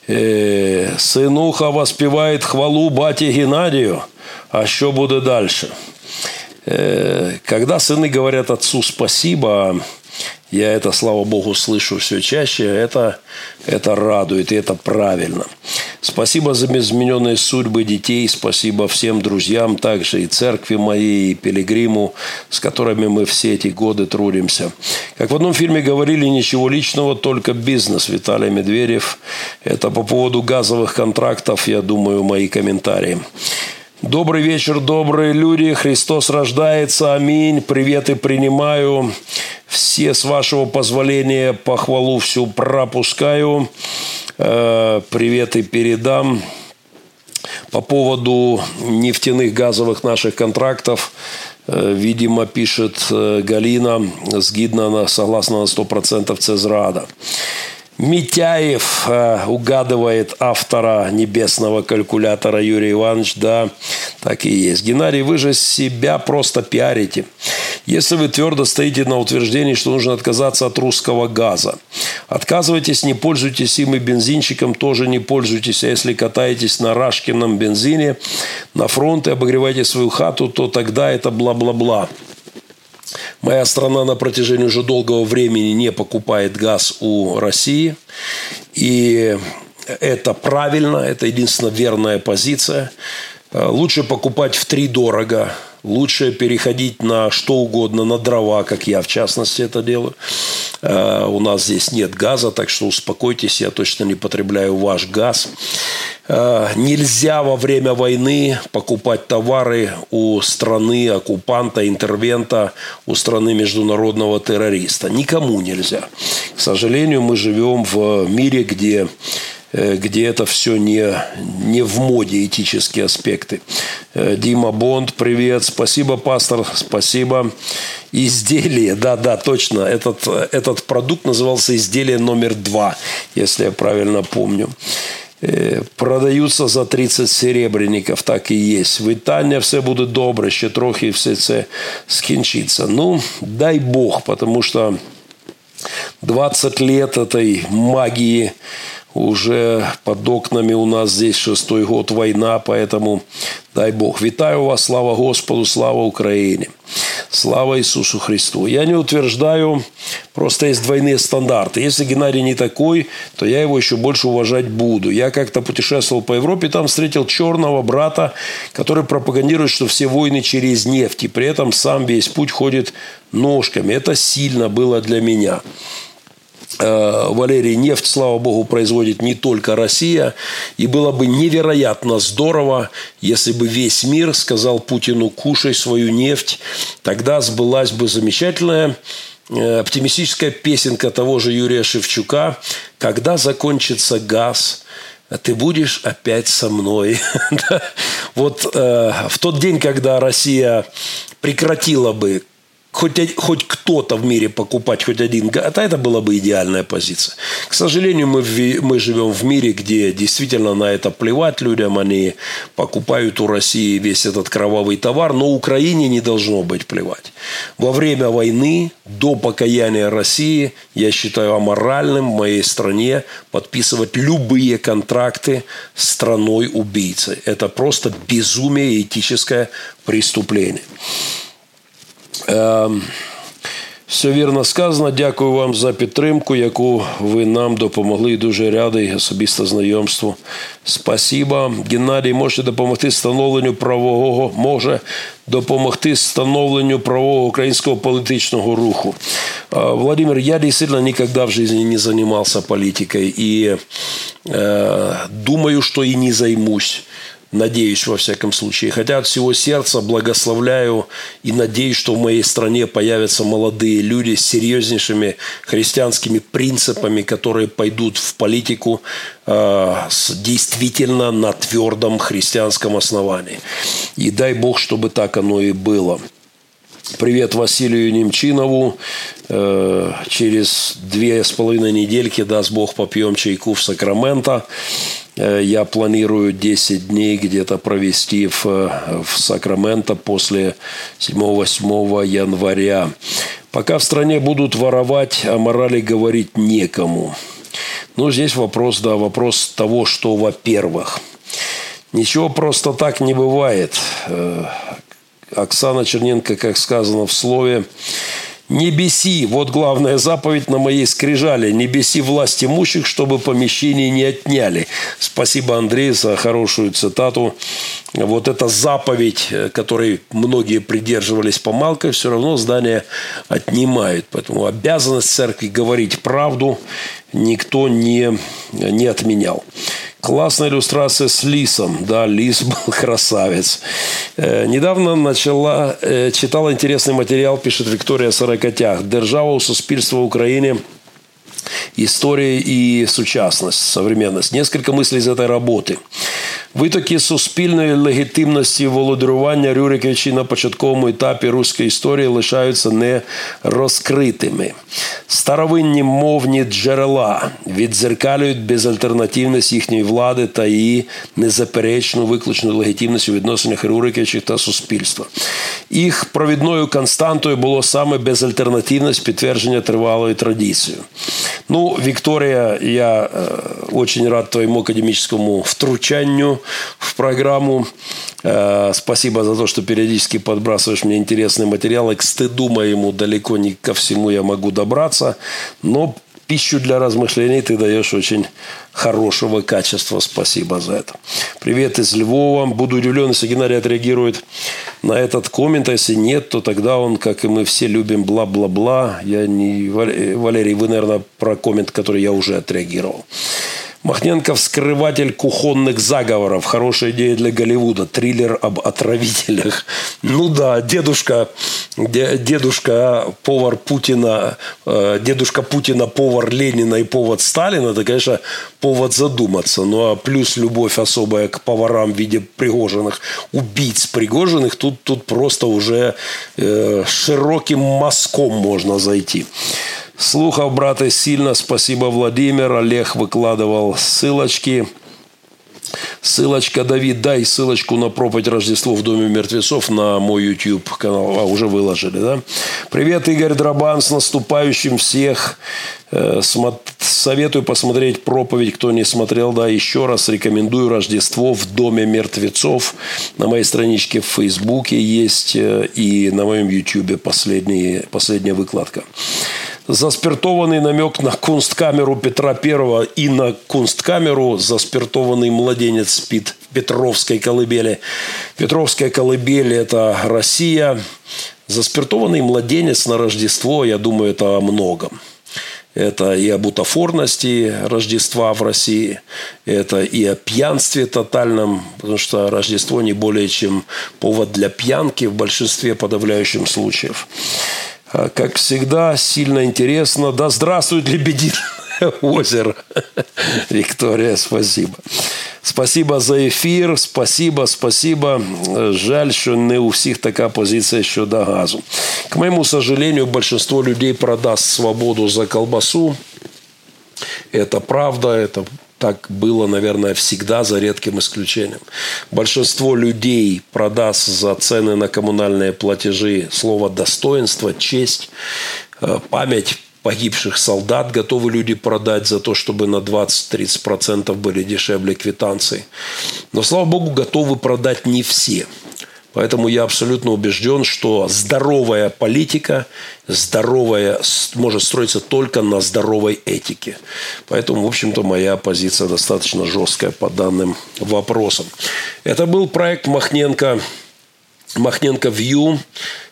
Э, сынуха воспевает хвалу бате Геннадию. А что будет дальше? Э, когда сыны говорят отцу спасибо, я это, слава богу, слышу все чаще. Это, это радует, и это правильно. Спасибо за измененные судьбы детей. Спасибо всем друзьям, также и церкви моей, и пилигриму, с которыми мы все эти годы трудимся. Как в одном фильме говорили, ничего личного, только бизнес. Виталий Медведев. Это по поводу газовых контрактов, я думаю, мои комментарии. Добрый вечер, добрые люди. Христос рождается. Аминь. Приветы принимаю. Все, с вашего позволения, похвалу всю пропускаю. Э, приветы передам. По поводу нефтяных газовых наших контрактов, э, видимо, пишет э, Галина, сгидно она согласна на 100% Цезрада. Митяев э, угадывает автора небесного калькулятора Юрий Иванович. Да, так и есть. Геннадий, вы же себя просто пиарите. Если вы твердо стоите на утверждении, что нужно отказаться от русского газа, отказывайтесь, не пользуйтесь им и бензинчиком тоже не пользуйтесь. А если катаетесь на Рашкином бензине на фронт и обогреваете свою хату, то тогда это бла-бла-бла. Моя страна на протяжении уже долгого времени не покупает газ у России. И это правильно, это единственная верная позиция. Лучше покупать в три дорого Лучше переходить на что угодно, на дрова, как я в частности это делаю. Э, у нас здесь нет газа, так что успокойтесь, я точно не потребляю ваш газ. Э, нельзя во время войны покупать товары у страны оккупанта, интервента, у страны международного террориста. Никому нельзя. К сожалению, мы живем в мире, где где это все не, не в моде, этические аспекты. Э, Дима Бонд, привет. Спасибо, пастор, спасибо. Изделие, да-да, точно. Этот, этот продукт назывался изделие номер два, если я правильно помню. Э, продаются за 30 серебряников, так и есть. Вітання все буде добре, ще трохи все це скінчиться. Ну, дай Бог, потому что 20 лет этой магии уже под окнами у нас здесь шестой год война, поэтому дай Бог. Витаю вас, слава Господу, слава Украине. Слава Иисусу Христу. Я не утверждаю, просто есть двойные стандарты. Если Геннадий не такой, то я его еще больше уважать буду. Я как-то путешествовал по Европе, там встретил черного брата, который пропагандирует, что все войны через нефть, и при этом сам весь путь ходит ножками. Это сильно было для меня. Э, Валерий, нефть, слава богу, производит не только Россия. И было бы невероятно здорово, если бы весь мир сказал Путину, кушай свою нефть. Тогда сбылась бы замечательная э, оптимистическая песенка того же Юрия Шевчука «Когда закончится газ, ты будешь опять со мной». <laughs> Вот э, в тот день, когда Россия прекратила бы хоть, хоть кто-то в мире покупать хоть один гад, это была бы идеальная позиция. К сожалению, мы, в, мы живем в мире, где действительно на это плевать людям, они покупают у России весь этот кровавый товар, но Украине не должно быть плевать. Во время войны, до покаяния России, я считаю аморальным в моей стране подписывать любые контракты с страной-убийцей. Это просто безумие и этическое преступление. Ем, все вірно сказано. Дякую вам за підтримку, яку ви нам допомогли. Дуже радий особисто знайомству. Спасіба. Геннадій може допомогти встановленню правового, може допомогти встановленню правового українського політичного руху. Владимир, я действительно никогда в жизни не занимался политикой и э, думаю, что и не займусь. Надеюсь, во всяком случае. Хотя от всего сердца благословляю и надеюсь, что в моей стране появятся молодые люди с серьезнейшими христианскими принципами, которые пойдут в политику э, с, действительно на твердом христианском основании. И дай Бог, чтобы так оно и было. Привет Василию Немчинову. Э, через две с половиной недельки, даст Бог, попьем чайку в Сакраменто. Э, я планирую 10 дней где-то провести в, в Сакраменто после 7-8 января. Пока в стране будут воровать, о морали говорить некому. Ну, здесь вопрос, да, вопрос того, что, во-первых, ничего просто так не бывает. Э, Оксана Черненко, как сказано в слове, не беси, вот главная заповедь на моей скрижале. Не беси власть имущих, чтобы помещение не отняли. Спасибо, Андрей, за хорошую цитату. Вот эта заповедь, которой многие придерживались помалкой, все равно здание отнимают. Поэтому обязанность церкви говорить правду никто не, не отменял. Классная иллюстрация с лисом. Да, лис <laughs> был красавец. Э, недавно начала, э, читала интересный материал, пишет Виктория Сорокотях. Держава у суспільства в Украине история и сучасность, современность. Несколько мыслей из этой работы. Витоки суспільної легітимності володарювання Рюриковичі на початковому етапі руської історії лишаються нерозкритими. Старовинні мовні джерела віддзеркалюють безальтернативність їхньої влади та її незаперечну виключну легітимність у відносинах Рюриковичів та суспільства. Їх провідною константою було саме безальтернативність підтвердження тривалої традицією. Ну, Виктория, я очень рад твоему академическому втручанию в программу. Э, спасибо за то, что периодически подбрасываешь мне интересные материалы. К стыду моему далеко не ко всему я могу добраться, но пищу для размышлений ты даешь очень хорошего качества. Спасибо за это. Привет из Львова. Буду удивлен, если Геннадий отреагирует на этот коммент. А если нет, то тогда он, как и мы все любим, бла-бла-бла. Я не... Валерий, вы, наверное, про коммент, который я уже отреагировал. Махненко – вскрыватель кухонных заговоров. Хорошая идея для Голливуда. Триллер об отравителях. Ну да, дедушка, дедушка повар Путина, э, дедушка Путина повар Ленина и повод Сталина. Это, конечно, повод задуматься. Ну а плюс любовь особая к поварам в виде пригоженных, убийц пригоженных. Тут, тут просто уже э, широким мазком можно зайти. Слухав, браты, сильно. Спасибо, Владимир. Олег выкладывал ссылочки. Ссылочка, Давид, дай ссылочку на проповедь Рождество в Доме мертвецов на мой YouTube канал. А, уже выложили, да? Привет, Игорь Драбан, с наступающим всех. Э, советую посмотреть проповедь, кто не смотрел, да, еще раз рекомендую Рождество в Доме мертвецов. На моей страничке в Фейсбуке есть э, и на моем YouTube последняя выкладка заспиртованный намек на кунсткамеру Петра Первого и на кунсткамеру заспиртованный младенец спит в Петровской колыбели. Петровская колыбель – это Россия. Заспиртованный младенец на Рождество, я думаю, это о многом. Это и о бутафорности Рождества в России, это и о пьянстве тотальном, потому что Рождество не более чем повод для пьянки в большинстве подавляющих случаев. А, как всегда, сильно интересно. Да здравствует Лебединое <laughs> озеро. Виктория, спасибо. Спасибо за ефір. Спасибо, спасибо. Жаль, що не у всіх така позиція щодо газу. К моему сожалению, большинство людей продаст свободу за колбасу. Это правда, это так было, наверное, всегда, за редким исключением. Большинство людей продаст за цены на коммунальные платежи слово «достоинство», «честь», э, «память», погибших солдат готовы люди продать за то, чтобы на 20-30% были дешевле квитанции. Но, слава богу, готовы продать не все. Поэтому я абсолютно убежден, что здоровая политика, здоровая, может строиться только на здоровой этике. Поэтому, в общем-то, моя позиция достаточно жесткая по данным вопросам. Это был проект Махненко, Махненко View.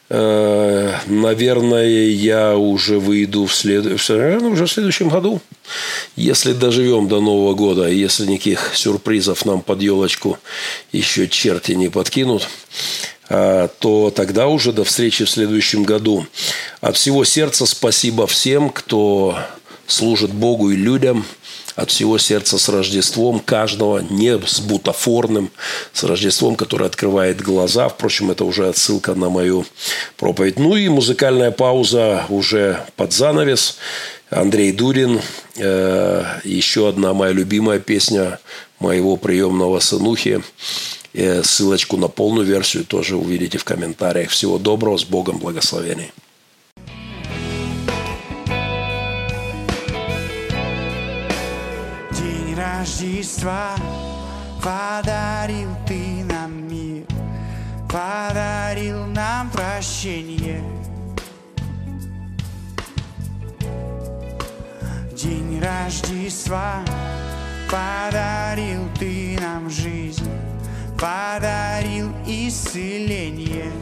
Э, наверное, я уже выйду в, след... наверное, уже в следующем году. Если доживем до Нового года, если никаких сюрпризов нам под елочку еще черти не подкинут, э, то тогда уже до встречи в следующем году. От всего сердца спасибо всем, кто служит Богу и людям – от всего сердца с Рождеством каждого, не с бутафорным, с Рождеством, который открывает глаза. Впрочем, это уже отсылка на мою проповедь. Ну и музыкальная пауза уже под занавес. Андрей Дурин, э, еще одна моя любимая песня моего приемного сынухи. Э, ссылочку на полную версию тоже увидите в комментариях. Всего доброго, с Богом, благословений. Рождества Подарил Ты нам мир Подарил нам прощение. День Рождества Подарил Ты нам жизнь Подарил исцеление